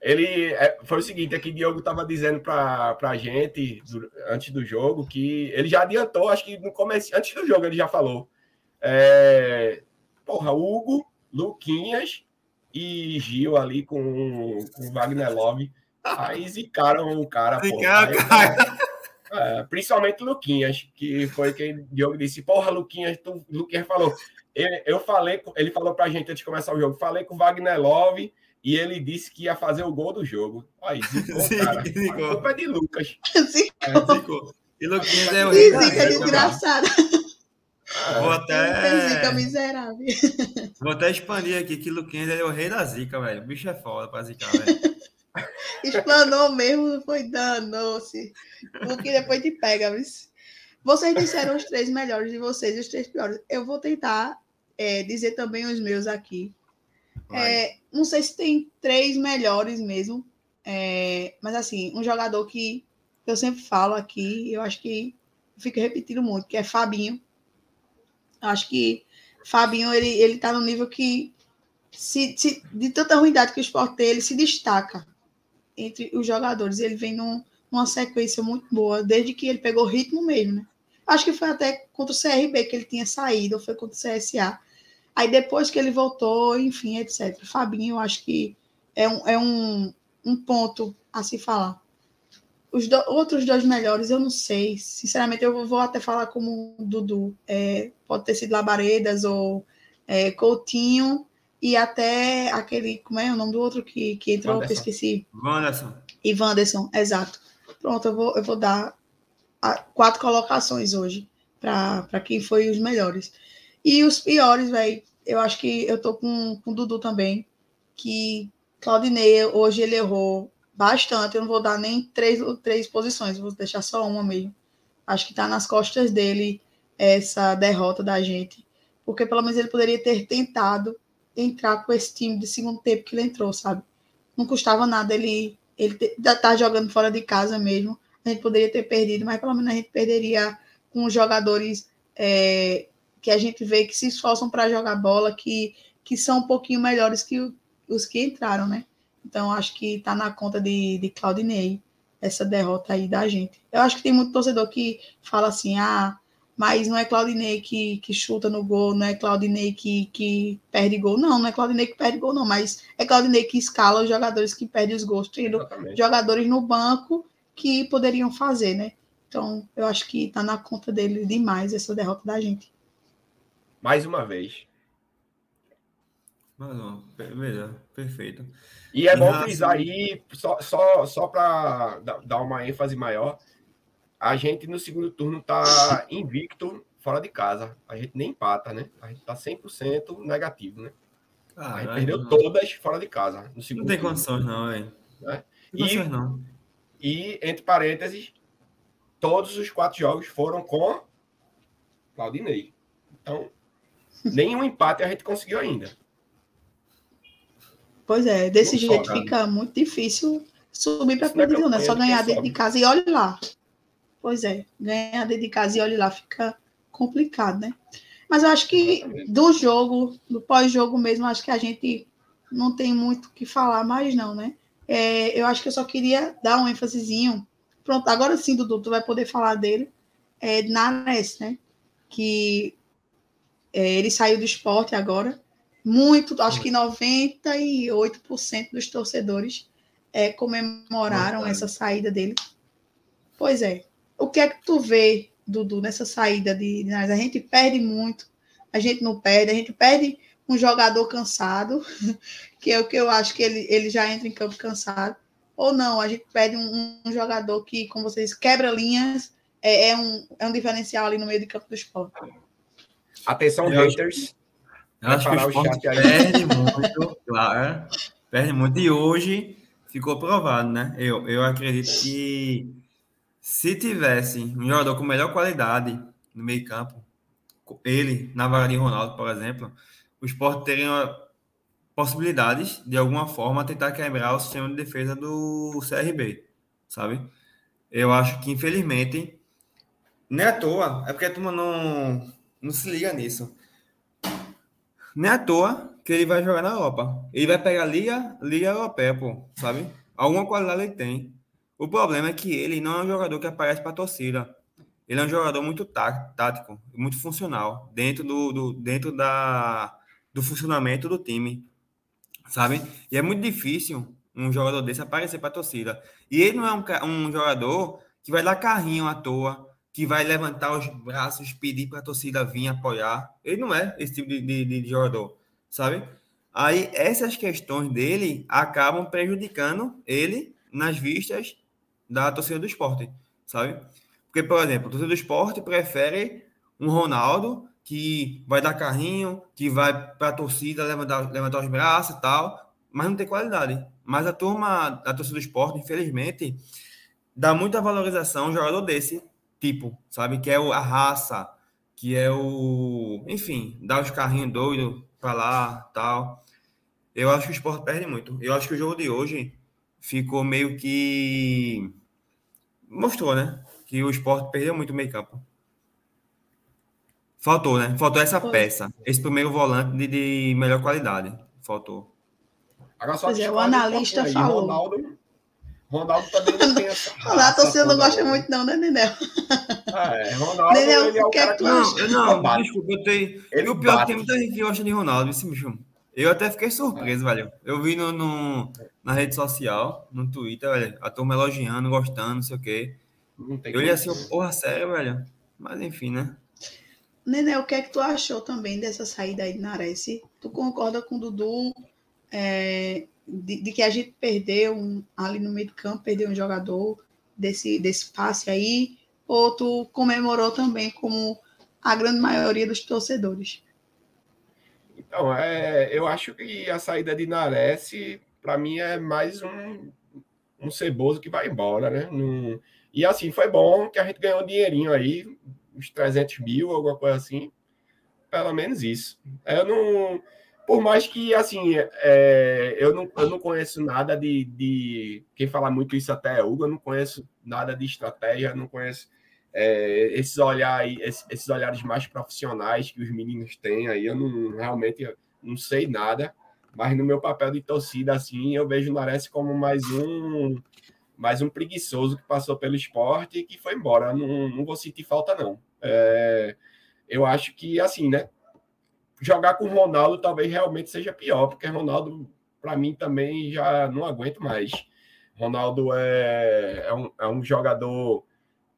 ele é, foi o seguinte, é que Diogo tava dizendo pra, pra gente antes do jogo que ele já adiantou, acho que no começo, antes do jogo ele já falou. É, porra, Hugo, Luquinhas e Gil ali com, com Wagner Love. Aí zicaram o cara, porra. Zicaram, Aí- cara. É, principalmente Luquinhas, que foi quem Diogo disse, porra, Luquinhas, tu, Luquinhas falou. Eu, eu falei, com- ele falou pra gente antes de começar o jogo, falei com o Wagner Love e ele disse que ia fazer o gol do jogo. Aí, zicou, cara. Zicou. A culpa é de Lucas. Sim, É, Zico. E Luquinhas é o rei zica Vou Zica até, miserável. vou até expandir aqui que Luquinhas é o rei da zica, velho. O bicho é foda pra zicar, velho. Explanou mesmo, foi danou-se. Porque depois te pega, viu? Vocês disseram os três melhores de vocês e os três piores. Eu vou tentar é, dizer também os meus aqui. É, não sei se tem três melhores mesmo, é, mas assim, um jogador que eu sempre falo aqui, eu acho que fico repetindo muito, que é Fabinho. Acho que Fabinho, ele, ele tá no nível que, se, se- de tanta ruindade que o esporte tem, ele se destaca entre os jogadores. Ele vem num- numa sequência muito boa, desde que ele pegou ritmo mesmo, né? Acho que foi até contra o CRB que ele tinha saído, ou foi contra o CSA. Aí depois que ele voltou, enfim, etc. Fabinho, eu acho que é um, é um, um ponto a se falar. Os do- outros dois melhores, eu não sei. Sinceramente, eu vou até falar como o Dudu. É, pode ter sido Labaredas ou é, Coutinho e até aquele, como é o nome do outro que, que entrou, que eu esqueci. Wanderson. E Wanderson, exato. Pronto, eu vou, eu vou dar quatro colocações hoje para quem foi os melhores. E os piores, velho, eu acho que eu tô com, com o Dudu também, que Claudinei, hoje ele errou bastante. Eu não vou dar nem três, três posições, vou deixar só uma mesmo. Acho que tá nas costas dele essa derrota da gente, porque pelo menos ele poderia ter tentado entrar com esse time de segundo tempo que ele entrou, sabe? Não custava nada ele ele tá- tá jogando fora de casa mesmo. A gente poderia ter perdido, mas pelo menos a gente perderia com jogadores é, que a gente vê que se esforçam para jogar bola, que, que são um pouquinho melhores que os que entraram, né? Então acho que tá na conta de, de Claudinei essa derrota aí da gente. Eu acho que tem muito torcedor que fala assim, ah, mas não é Claudinei que, que chuta no gol, não é Claudinei que, que perde gol. Não, não é Claudinei que perde gol, não, mas é Claudinei que escala os jogadores que perdem os gols, tendo jogadores no banco que poderiam fazer, né? Então, eu acho que tá na conta dele demais essa derrota da gente. Mais uma vez. Per- melhor, perfeito. E é Em bom relação- frisar aí, só, só, só para dar uma ênfase maior, a gente no segundo turno tá invicto fora de casa. A gente nem empata, né? A gente tá 100% negativo, né? Ah, a gente perdeu não, todas fora de casa no segundo não tem turno. condições, não, velho. Né? E- não. E, entre parênteses, todos os quatro jogos foram com Claudinei. Então, nenhum empate a gente conseguiu ainda. Pois é, desse Não jeito fica muito difícil subir para a divisão, né? Só ganhar dentro de casa e olhe lá. Pois é, ganhar dentro de casa e olhe lá fica complicado, né? Mas eu acho que do jogo, do pós-jogo mesmo, acho que a gente não tem muito o que falar mais, não, né? É, eu acho que eu só queria dar um ênfasezinho. Pronto, agora sim, Dudu, tu vai poder falar dele. É, Nares, né? Que é, ele saiu do esporte agora. Muito, acho que 98% dos torcedores é, comemoraram essa saída dele. Pois é. O que é que tu vê Dudu, nessa saída de, de A gente perde muito, a gente não perde, a gente perde um jogador cansado, que é o que eu acho que ele, ele já entra em campo cansado, ou não, a gente perde um, um jogador que, como vocês, quebra linhas, é, é, um, é um diferencial ali no meio de campo do esporte. Atenção, haters. Eu acho que o esporte perde muito, claro, perde muito, e hoje ficou provado, né? Eu, eu acredito que se tivesse um jogador com melhor qualidade no meio campo, ele na vaga de Ronaldo, por exemplo, o esporte teria possibilidades, de alguma forma, tentar quebrar o sistema de defesa do CRB, sabe? Eu acho que, infelizmente, nem à toa, é porque a turma não, não se liga nisso. Nem à toa que ele vai jogar na Europa. Ele vai pegar Liga, Liga Europeia, pô, sabe? Alguma qualidade ele tem. O problema é que ele não é um jogador que aparece para torcida. Ele é um jogador muito tático, muito funcional, dentro do, do, dentro da, do funcionamento do time, sabe? E é muito difícil um jogador desse aparecer para torcida. E ele não é um, um jogador que vai dar carrinho à toa, que vai levantar os braços, pedir para a torcida vir apoiar. Ele não é esse tipo de, de, de jogador, sabe? Aí essas questões dele acabam prejudicando ele nas vistas da torcida do esporte, sabe? Porque, por exemplo, a torcida do esporte prefere um Ronaldo que vai dar carrinho, que vai para a torcida levantar, levantar os braços e tal, mas não tem qualidade. Mas a turma, a torcida do esporte, infelizmente, dá muita valorização a um jogador desse tipo, sabe? Que é a raça, que é o. Enfim, dá os carrinhos doidos para lá tal. Eu acho que o esporte perde muito. Eu acho que o jogo de hoje ficou meio que mostrou, né? Que o esporte perdeu muito o meio campo. Faltou, né? Faltou essa peça. Esse primeiro volante de, de melhor qualidade. Faltou. Agora só pois é, o analista um falou. Ronaldo, Ronaldo também não tem essa. Ronaldo, você não gosta muito, não, né, Nenel? Ah, é, Ronaldo, Nenel, ele é o que cara que. Não, eu não, desculpa, eu tenho. Ele o pior é que tem muita gente que gosta de Ronaldo, esse bicho. Eu até fiquei surpreso, é. velho. Eu vi no, no, na rede social, no Twitter, velho, a turma elogiando, gostando, não sei o quê. eu olhei assim, porra, sério, velho. Mas enfim, né? Nenê, o que é que tu achou também dessa saída aí de Nares? Tu concorda com o Dudu é, de, de, que a gente perdeu um, ali no meio do campo, perdeu um jogador desse, desse passe aí? Ou tu comemorou também como a grande maioria dos torcedores? Então, é, eu acho que a saída de Nares, para mim, é mais um, um ceboso que vai embora, né? E assim, foi bom que a gente ganhou um dinheirinho aí, uns 300 mil, alguma coisa assim. Pelo menos isso. Eu não. Por mais que, assim, é, eu, não, eu não conheço nada de, de. Quem fala muito isso até é Hugo, eu não conheço nada de estratégia, não conheço é, esses, olhar, esses olhares mais profissionais que os meninos têm aí, eu não realmente não sei nada, mas no meu papel de torcida, assim, eu vejo o Nares como mais um mais um preguiçoso que passou pelo esporte e que foi embora. Não, não vou sentir falta, não. É, eu acho que, assim, né? Jogar com o Ronaldo talvez realmente seja pior, porque Ronaldo, para mim, também já não aguento mais. Ronaldo é, é, um, é um jogador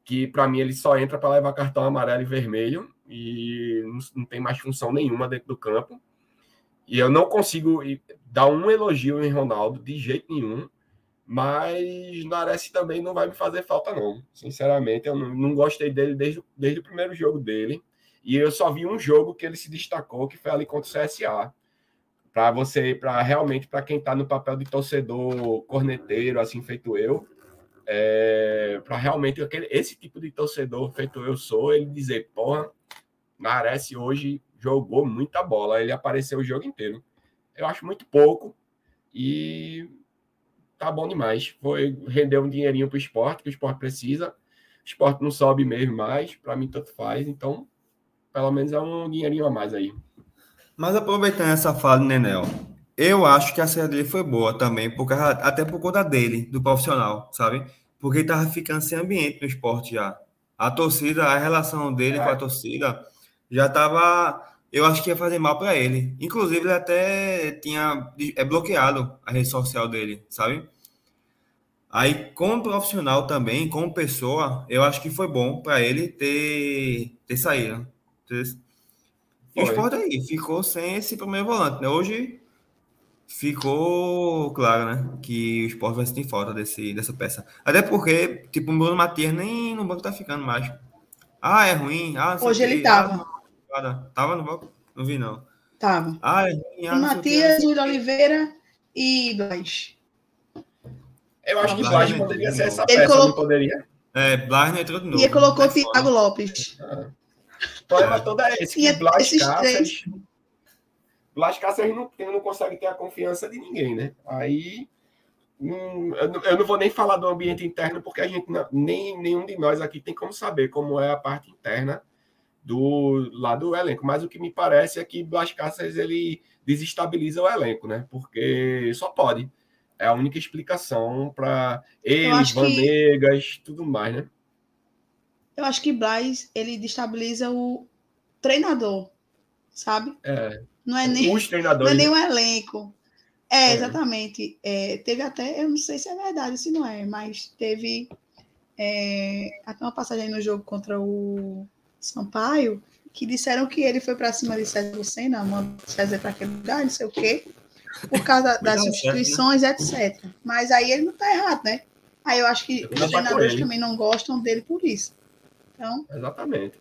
que para mim ele só entra para levar cartão amarelo e vermelho e não, não, tem mais função nenhuma dentro do campo. E eu não consigo dar um elogio em Ronaldo de jeito nenhum, mas Nares também não vai me fazer falta não. Sinceramente, eu não, não gostei dele desde, desde o primeiro jogo dele. E eu só vi um jogo que ele se destacou, que foi ali contra o CSA. Para você, para realmente para quem está no papel de torcedor corneteiro, assim feito eu, é, para realmente aquele, esse tipo de torcedor feito eu sou, ele dizer, porra, Nares hoje jogou muita bola, ele apareceu o jogo inteiro. Eu acho muito pouco e tá bom demais. Foi render um dinheirinho pro esporte, que o esporte precisa. O esporte não sobe mesmo mais, para mim tanto faz, então pelo menos é um dinheirinho a mais aí. Mas aproveitando essa fala Nenel, eu acho que a saída dele foi boa também, por causa, até por conta dele, do profissional, sabe? Porque ele tava ficando sem ambiente no esporte já. A torcida, a relação dele é. com a torcida já tava. Eu acho que ia fazer mal para ele. Inclusive, ele até tinha é bloqueado a rede social dele, sabe? Aí, como profissional também, como pessoa, eu acho que foi bom para ele ter, ter saído. E o Sport aí ficou sem esse primeiro volante, né? Hoje ficou claro, né? Que o Sport vai sentir falta desse, dessa peça. Até porque, tipo, o Bruno Matias nem no banco tá ficando mais. Ah, é ruim. Ah, Hoje ele tava. Ah, tava no banco? Não vi, não. Tava. Ah, é ruim. Ah, Matias, Júlio Oliveira e Blas. Eu acho que Blas poderia ser essa ele peça, colocou... não poderia? É, Blas entrou de novo. E ele colocou o Thiago Lopes. Ah. Problema todo é esse, que Blas Cáceres... Blas Cáceres não, não consegue ter a confiança de ninguém, né? Aí... Hum, eu não vou nem falar do ambiente interno, porque a gente nem nenhum de nós aqui tem como saber como é a parte interna do lá do elenco. Mas o que me parece é que Blas Cáceres ele desestabiliza o elenco, né? Porque só pode. É a única explicação para ele, Vanegas, que... tudo mais, né? Eu acho que Braz ele destabiliza o treinador, sabe? É. Não é nem, Os treinadores. Não é nem o elenco. É, é. exatamente. É, teve até, eu não sei se é verdade, se não é, mas teve é, até uma passagem no jogo contra o Sampaio que disseram que ele foi para cima de César Lucena, mandou César para aquele lugar, não sei o quê, por causa das substituições, etc. Mas aí ele não está errado, né? Aí eu acho que os treinadores também não gostam dele por isso. Então... Exatamente.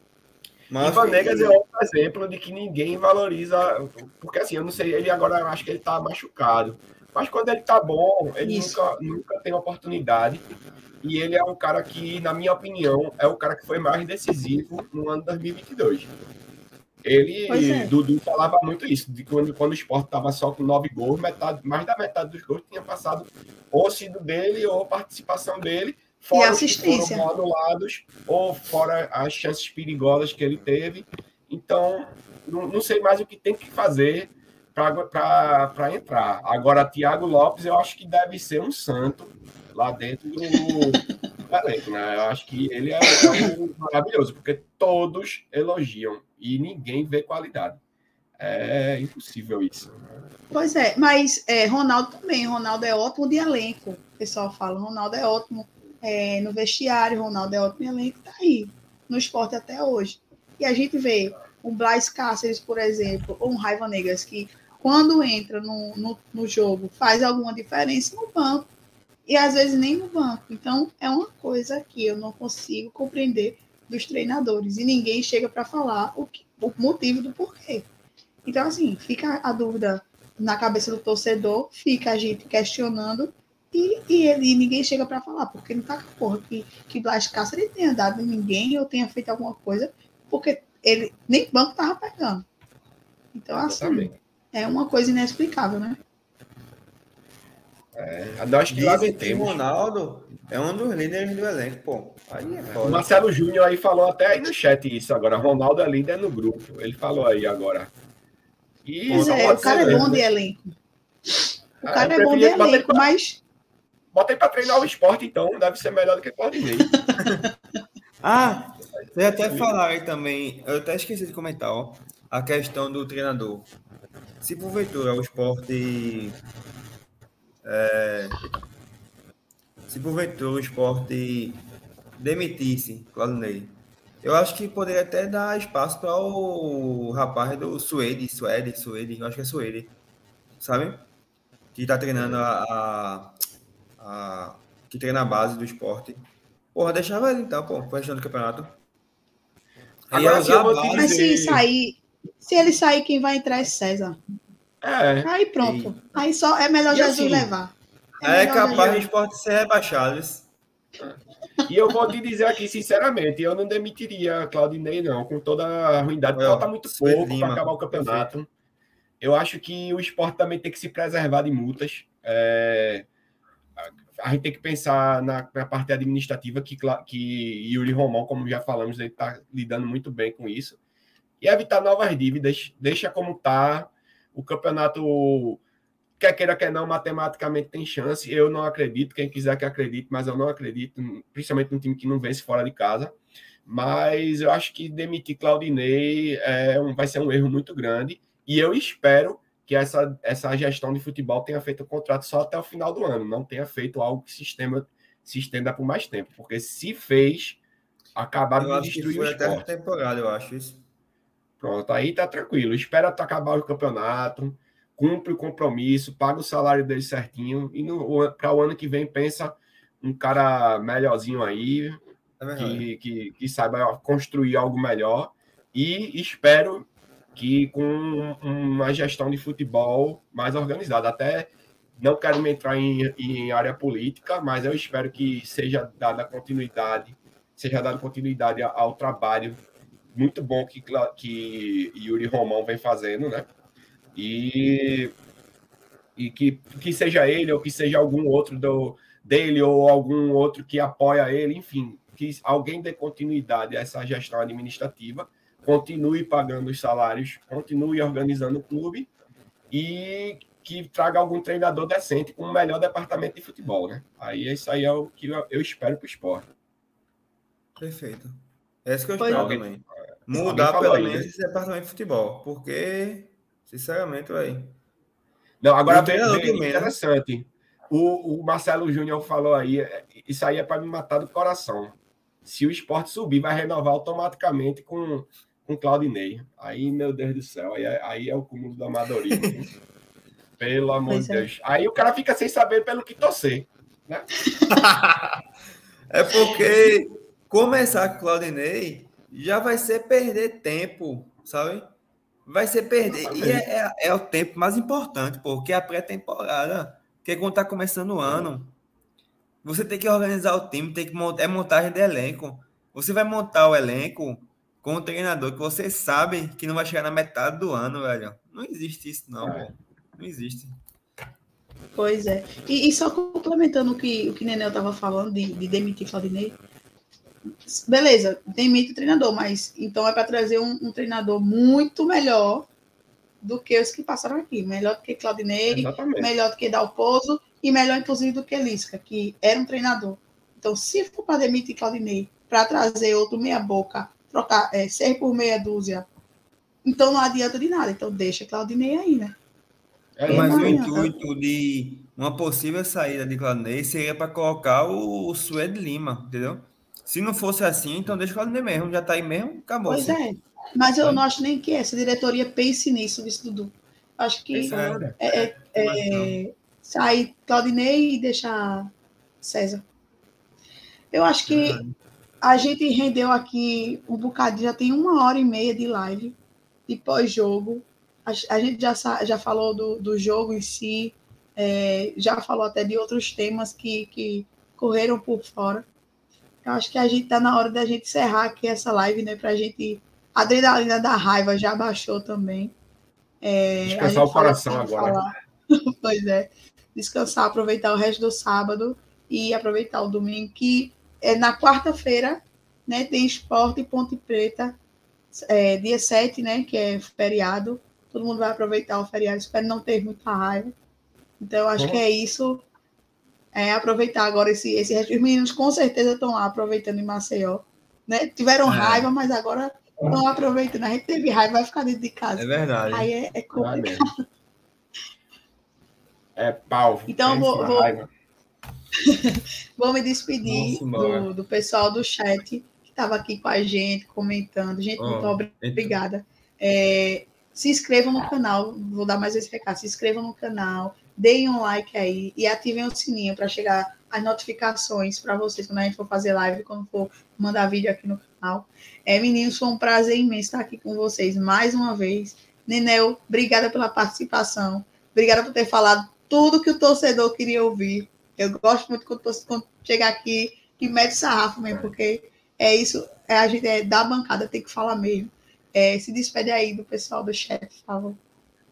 Mas, e Vanegas é outro exemplo de que ninguém valoriza. Porque assim, eu não sei, ele agora eu acho que ele tá machucado. Mas quando ele tá bom, ele nunca, nunca tem oportunidade. E ele é um cara que, na minha opinião, é o cara que foi mais decisivo no ano 2022. Ele, é. Dudu falava muito isso, de quando, quando o esporte estava só com nove gols, metade, mais da metade dos gols tinha passado ou sido dele ou participação dele fora e assistência. foram modulados, ou fora as chances perigosas que ele teve. Então, não, não sei mais o que tem que fazer para entrar. Agora, Thiago Lopes, eu acho que deve ser um santo lá dentro do elenco, né? Eu acho que ele é, é um maravilhoso, porque todos elogiam e ninguém vê qualidade. É impossível isso. Pois é, mas é, Ronaldo também. Ronaldo é ótimo de elenco. O pessoal fala, Ronaldo é ótimo é, no vestiário, Ronaldo é ótimo elenco, tá aí, no esporte até hoje. E a gente vê um Blas Cáceres, por exemplo, ou um Raiva Negas, que quando entra no, no, no, jogo faz alguma diferença no banco, e às vezes nem no banco. Então, é uma coisa que eu não consigo compreender dos treinadores, e ninguém chega para falar o, que, o motivo do porquê. Então, assim, fica a dúvida na cabeça do torcedor, fica a gente questionando e, e, ele, e ninguém chega para falar, porque não tá com porra que, que Blas Cáceres tenha dado em ninguém ou tenha feito alguma coisa, porque ele nem banco tava pegando. Então, assim, é uma coisa inexplicável, né? É, acho que lá O Ronaldo é um dos líderes do elenco, pô. Aí é foda. O Marcelo Júnior aí falou até aí no chat isso agora. Ronaldo é líder no grupo. Ele falou aí agora. E pois é, o cara é bom de elenco. O ah, cara é bom de elenco, mas Bota aí para treinar o esporte, então. Deve ser melhor do que Claudinei. ah, você até falar aí também. Eu até esqueci de comentar, ó. A questão do treinador. Se porventura o esporte. É, se porventura o esporte demitisse Claudinei, eu acho que poderia até dar espaço para o rapaz do Suede, Suede, Suede, eu acho que é Suede, sabe? Que tá treinando a, a a, que treina a base do esporte. Porra, deixava ele então, pô, pro restante do campeonato. Agora, base... Mas se sair, se ele sair, quem vai entrar é César. É. Aí pronto. Aí só é melhor e Jesus assim, levar. É, é capaz do esporte ser rebaixado. E eu vou te dizer aqui, sinceramente, eu não demitiria Claudinei, não, com toda a ruindade. É, Falta muito pouco para acabar o campeonato. Eu acho que o esporte também tem que se preservar de multas. É, a gente tem que pensar na, na parte administrativa que, que Yuri Romão, como já falamos, ele está lidando muito bem com isso. E evitar novas dívidas, deixa como está. O campeonato, quer queira, quer não, matematicamente tem chance. Eu não acredito, quem quiser que acredite, mas eu não acredito, principalmente num time que não vence fora de casa. Mas eu acho que demitir Claudinei é um, vai ser um erro muito grande. E eu espero que essa, essa gestão de futebol tenha feito o contrato só até o final do ano, não tenha feito algo que se estenda, se estenda por mais tempo. Porque se fez, acabaram de destruir o foi até esporte. temporada, eu acho isso. Pronto, aí tá tranquilo. Espera acabar o campeonato, cumpre o compromisso, paga o salário dele certinho e para o ano que vem pensa um cara melhorzinho aí, É que, que, que saiba construir algo melhor. E espero que com uma gestão de futebol mais organizada. Até não quero me entrar em, em área política, mas eu espero que seja dada continuidade, seja dada continuidade ao trabalho muito bom que, que Yuri Romão vem fazendo, né? E, e que, que seja ele ou que seja algum outro do, dele ou algum outro que apoia ele, enfim, que alguém dê continuidade a essa gestão administrativa, continue pagando os salários, continue organizando o clube e que traga algum treinador decente com o melhor departamento de futebol, né? Aí isso aí é o que eu, eu espero para o esporte. Perfeito. É isso que eu espero é. também. Alguém Mudar pelo aí, menos né? esse departamento de futebol. Porque, sinceramente, velho. Não, agora vem também, né? interessante. O, o Marcelo Júnior falou aí, é, isso aí é para me matar do coração. Se o esporte subir, vai renovar automaticamente com, com Claudinei. Aí, meu Deus do céu, aí é, aí é o cúmulo do amadorismo. Pelo amor de é. Deus. Aí o cara fica sem saber pelo que torcer. É porque começar com Claudinei já vai ser perder tempo, sabe? Vai ser perder. E é, é- é o tempo mais importante, porque é a pré-temporada. Porque quando tá começando o ano, você tem que organizar o time, tem que montar, é montagem de elenco. Você vai montar o elenco com um treinador que você sabe que não vai chegar na metade do ano, velho. Não existe isso, não, É. Não existe. Pois é. E, e só complementando o que o que Nenel estava falando de, de demitir Claudinei. Beleza, demite o treinador, mas então é para trazer um, um treinador muito melhor do que os que passaram aqui. Melhor do que Claudinei, Exatamente. melhor do que Dalpozo e melhor, inclusive, do que Lisca, que era um treinador. Então, se for para demitir Claudinei, para trazer outro meia-boca, trocar é, ser por meia dúzia, então não adianta de nada. Então, deixa Claudinei aí, né? É, É, Mas o intuito de uma possível saída de Claudinei seria para colocar o, o Suede Lima, entendeu? Se não fosse assim, então deixa o Claudinei mesmo, já tá aí mesmo, acabou. Pois é. Mas eu não acho nem que essa diretoria pense nisso, vice Dudu. Acho que nada. é, é, é, sair Claudinei e deixar César. Eu acho que a gente rendeu aqui um bocadinho, já tem uma hora e meia de live, de pós-jogo. A, a gente já, já falou do, do jogo em si, é, já falou até de outros temas que, que correram por fora. Eu acho que a gente tá na hora da gente encerrar aqui essa live, né? Pra gente. A adrenalina da raiva já baixou também. É, a Descansar o coração ia agora. falar. pois é. Descansar, aproveitar o resto do sábado e aproveitar o domingo, que é na quarta-feira, né? Tem esporte e Ponte Preta, é, dia 7, né? Que é feriado. Todo mundo vai aproveitar o feriado. Espero não ter muita raiva. Então, acho Bom. que é isso. É aproveitar agora esse, esse resto. Os meninos com certeza estão lá aproveitando em Maceió. Né? Tiveram É. raiva, mas agora estão aproveitando. A gente teve raiva, vai ficar dentro de casa. É verdade. Aí é, é Vai complicado. É pau. Então, vou- vou-. Vou me despedir do, do pessoal do chat que estava aqui com a gente, comentando. Gente, Ó, muito obri- obrigada. É, se inscrevam no canal, vou dar mais esse recado. Se inscrevam no canal, deem um like aí e ativem o sininho para chegar as notificações para vocês quando a gente for fazer live, quando for mandar vídeo aqui no canal. É, meninos, foi um prazer imenso estar aqui com vocês mais uma vez. Nenel, obrigada pela participação. Obrigada por ter falado tudo que o torcedor queria ouvir. Eu gosto muito quando, quando chega aqui e mete sarrafo mesmo, porque é isso, é, a gente é da bancada, tem que falar mesmo. É, se despede aí do pessoal do chat, por favor.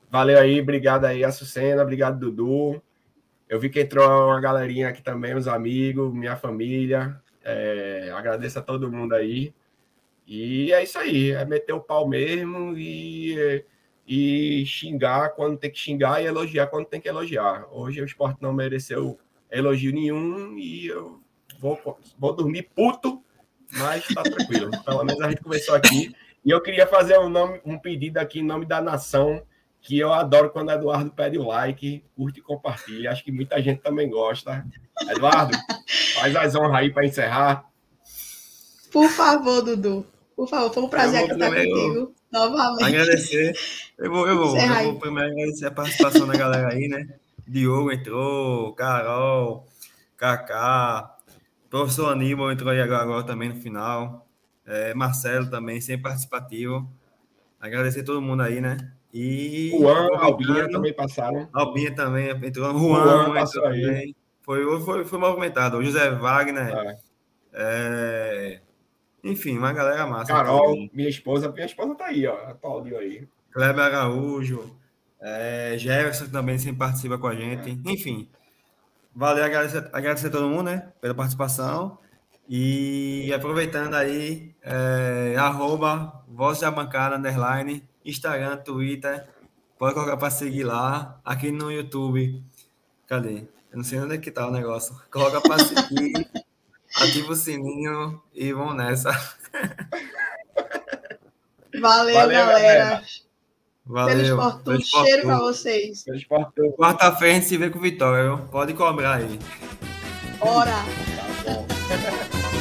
Valeu aí, obrigado aí, Açucena, obrigado, Dudu. Eu vi que entrou uma galerinha aqui também, meus amigos, minha família. É, agradeço a todo mundo aí. E é isso aí, é meter o pau mesmo e, e xingar quando tem que xingar e elogiar quando tem que elogiar. Hoje o esporte não mereceu elogio nenhum e eu vou, vou dormir puto, mas tá tranquilo. Pelo menos a gente começou aqui. E eu queria fazer um, nome, um pedido aqui em nome da nação, que eu adoro quando o Eduardo pede o like, curte e compartilha. Acho que muita gente também gosta. Eduardo, faz as honras aí para encerrar. Por favor, Dudu. Por favor, foi um prazer estar contigo novamente. Agradecer. Eu vou, eu vou, eu vou primeiro agradecer a participação da galera aí, né? Diogo entrou, Carol, Kaká, professor Aníbal entrou aí agora, agora também no final. É, Marcelo também, sempre participativo. Agradecer todo mundo aí, né? E. Juan, Albinha também passaram. Albinha também entrou. Juan, Juan entrou também. Foi, foi, foi movimentado. O José Wagner. É. É... Enfim, uma galera massa. Carol, minha esposa, minha esposa tá aí, ó. Claudio aí. Kleber Araújo, é, Jefferson também sempre participa com a gente. Enfim, valeu, agradecer, agradecer a todo mundo, né, pela participação. E aproveitando aí, é, arroba Voz da Bancada, underline, Instagram, Twitter, pode colocar para seguir lá. Aqui no YouTube, cadê? Eu não sei onde é que tá o negócio. Coloca para seguir. Ativa o sininho e vamos nessa. Valeu, Valeu galera. Valeu. Pelo cheiro para vocês. Quarta-feira a gente se vê com Vitória. Pode cobrar aí. Ora. Tá bom.